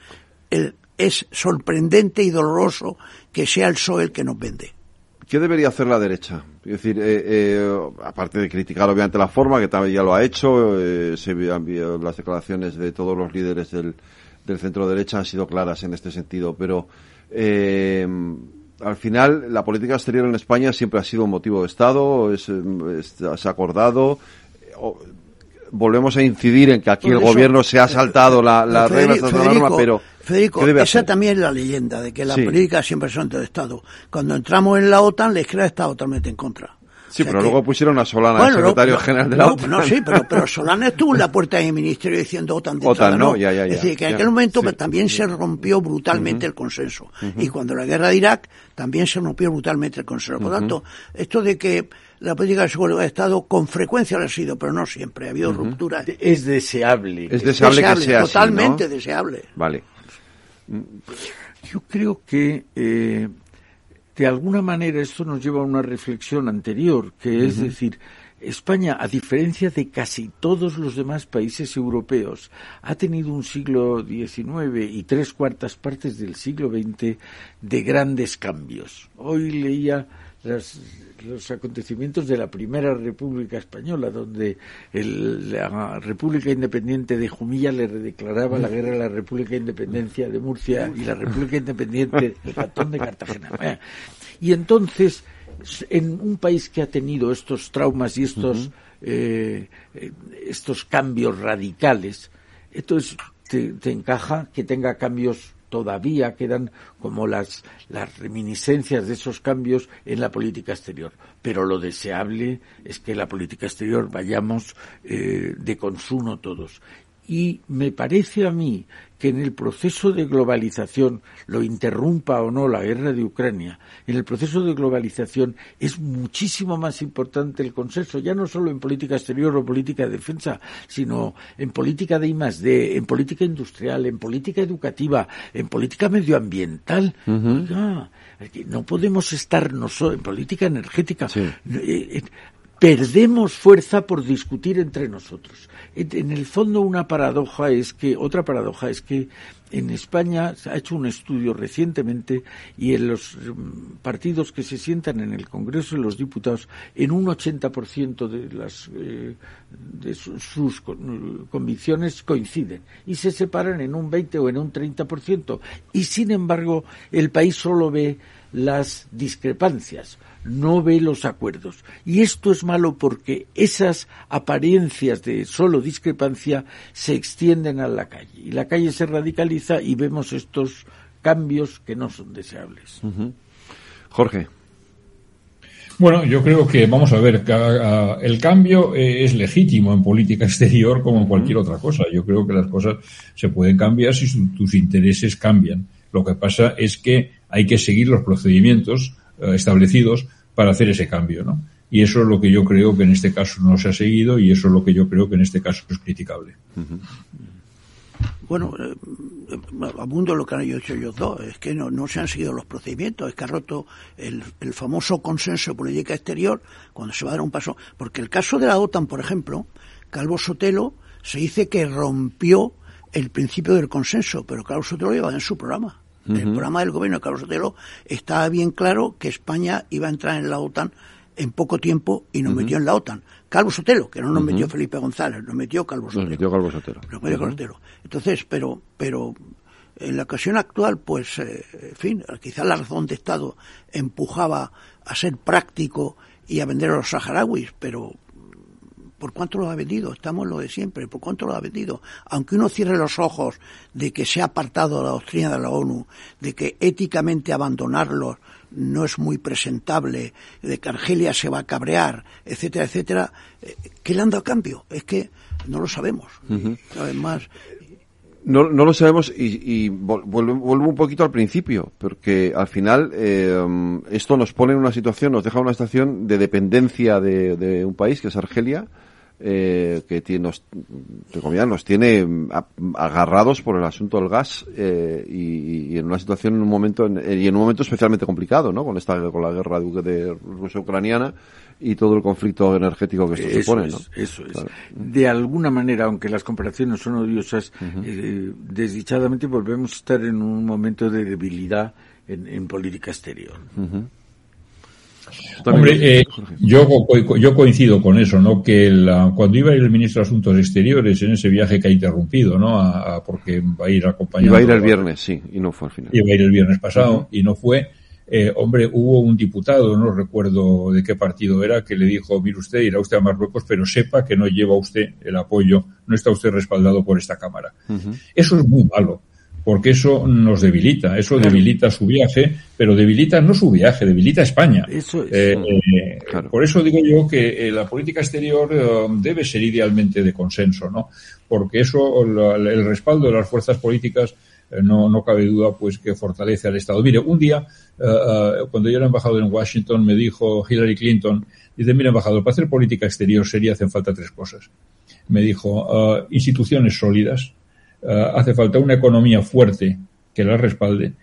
El, es sorprendente y doloroso que sea el PSOE el que nos vende. ¿Qué debería hacer la derecha? Es decir, eh, eh, aparte de criticar obviamente la forma, que también ya lo ha hecho, eh, han, las declaraciones de todos los líderes del, del centro derecha han sido claras en este sentido, pero eh, al final la política exterior en España siempre ha sido un motivo de Estado, es, se ha acordado. Volvemos a incidir en que aquí el gobierno se ha saltado las la reglas de la norma, pero Federico, esa también es la leyenda de que la política siempre son de Estado. Cuando entramos en la OTAN, la izquierda está totalmente en contra. Sí, pero luego pusieron a Solana, el secretario general de la OTAN. No, sí, pero, pero Solana estuvo en la puerta del ministerio diciendo OTAN de OTAN, no, ya, ya, Es decir, que en aquel momento también se rompió brutalmente el consenso. Y cuando la guerra de Irak, también se rompió brutalmente el consenso. Por lo tanto, esto de que la política de seguridad de Estado con frecuencia lo ha sido, pero no siempre. Ha habido rupturas. Es deseable. Es deseable, que sea Totalmente así, deseable. Vale. Yo creo que eh, de alguna manera esto nos lleva a una reflexión anterior, que es decir, España, a diferencia de casi todos los demás países europeos, ha tenido un siglo XIX y tres cuartas partes del siglo XX de grandes cambios. Hoy leía los acontecimientos de la primera República Española, donde la República Independiente de Jumilla le declaraba la guerra a la República Independencia de Murcia y la República Independiente del Cantón de Cartagena. Y entonces, en un país que ha tenido estos traumas y estos, eh, eh, estos cambios radicales, entonces te encaja que tenga cambios todavía quedan como las, las reminiscencias de esos cambios en la política exterior. Pero lo deseable es que la política exterior vayamos eh, de consumo todos. Y me parece a mí que en el proceso de globalización, lo interrumpa o no la guerra de Ucrania, en el proceso de globalización es muchísimo más importante el consenso, ya no solo en política exterior o política de defensa, sino en política de I en política industrial, en política educativa, en política medioambiental. no podemos estar nosotros en política energética. Eh, eh, perdemos fuerza por discutir entre nosotros. En el fondo una paradoja es que, otra paradoja es que en España se ha hecho un estudio recientemente y en los mm, partidos que se sientan en el Congreso de los Diputados, en un 80% de, las, eh, de sus, convicciones coinciden y se separan en un 20 o en un 30%. Y sin embargo, el país solo ve las discrepancias no ve los acuerdos. Y esto es malo porque esas apariencias de solo discrepancia se extienden a la calle. Y la calle se radicaliza y vemos estos cambios que no son deseables. Jorge. Bueno, yo creo que, vamos a ver, el cambio eh, es legítimo en política exterior como en cualquier otra cosa. Yo creo que las cosas se pueden cambiar si tus intereses cambian. Lo que pasa es que hay que seguir los procedimientos eh, establecidos para hacer ese cambio, ¿no? Y eso es lo que yo creo que en este caso no se ha seguido y eso es lo que yo creo que en este caso es criticable. Bueno, eh, abundo lo que han hecho ellos dos, es que no, no se han seguido los procedimientos, es que ha roto el, el famoso consenso de política exterior cuando se va a dar un paso. Porque el caso de la OTAN, por ejemplo, Calvo Sotelo se dice que rompió el principio del consenso, pero Calvo Sotelo lleva en su programa. El programa del gobierno de Carlos Sotelo estaba bien claro que España iba a entrar en la OTAN en poco tiempo y nos metió en la OTAN. Calvo Sotelo, que no nos metió Felipe González, nos metió Calvo Sotelo. Nos metió Calvo Sotelo. Nos metió Calvo Sotelo. Entonces, pero, pero en la ocasión actual, pues, eh, en fin, quizá la razón de Estado empujaba a ser práctico y a vender a los saharauis, pero ¿Por cuánto lo ha vendido? Estamos lo de siempre. ¿Por cuánto lo ha vendido? Aunque uno cierre los ojos de que se ha apartado la doctrina de la ONU, de que éticamente abandonarlos no es muy presentable, de que Argelia se va a cabrear, etcétera, etcétera, eh, ¿qué le han dado a cambio? Es que no lo sabemos. Además, no, no lo sabemos y, y vuelvo, un poquito al principio, porque al final eh, esto nos pone en una situación, nos deja una situación de dependencia de, de un país que es Argelia, eh, que tiene, nos, nos tiene agarrados por el asunto del gas eh, y, y, en una situación en un momento y en un momento especialmente complicado, ¿no? Con esta con la guerra de Rusia-Ucraniana y todo el conflicto energético que esto supone, ¿no? Eso es. De alguna manera, aunque las comparaciones son odiosas, eh, desdichadamente volvemos a estar en un momento de debilidad en, política exterior. Hombre, eh, yo, yo coincido con eso, ¿no? Que cuando iba a ir el ministro de Asuntos Exteriores en ese viaje que ha interrumpido, ¿no? A, porque va a ir acompañado. Iba a ir el viernes, sí, y no fue al final. Iba a ir el viernes pasado y no fue. Eh, hombre, hubo un diputado, no recuerdo de qué partido era, que le dijo, mire usted, irá usted a Marruecos, pero sepa que no lleva usted el apoyo, no está usted respaldado por esta Cámara. Eso es muy malo porque eso nos debilita, eso debilita su viaje, pero debilita no su viaje, debilita España. Eso eh, eh, Por eso digo yo que eh, la política exterior debe ser idealmente de consenso, ¿no? Porque eso, el respaldo de las fuerzas políticas no, no cabe duda pues que fortalece al Estado. Mire, un día, cuando yo era embajador en Washington, me dijo Hillary Clinton, dice, mira, embajador, para hacer política exterior sería hacen falta tres cosas. Me dijo, instituciones sólidas, hace falta una economía fuerte que la respalde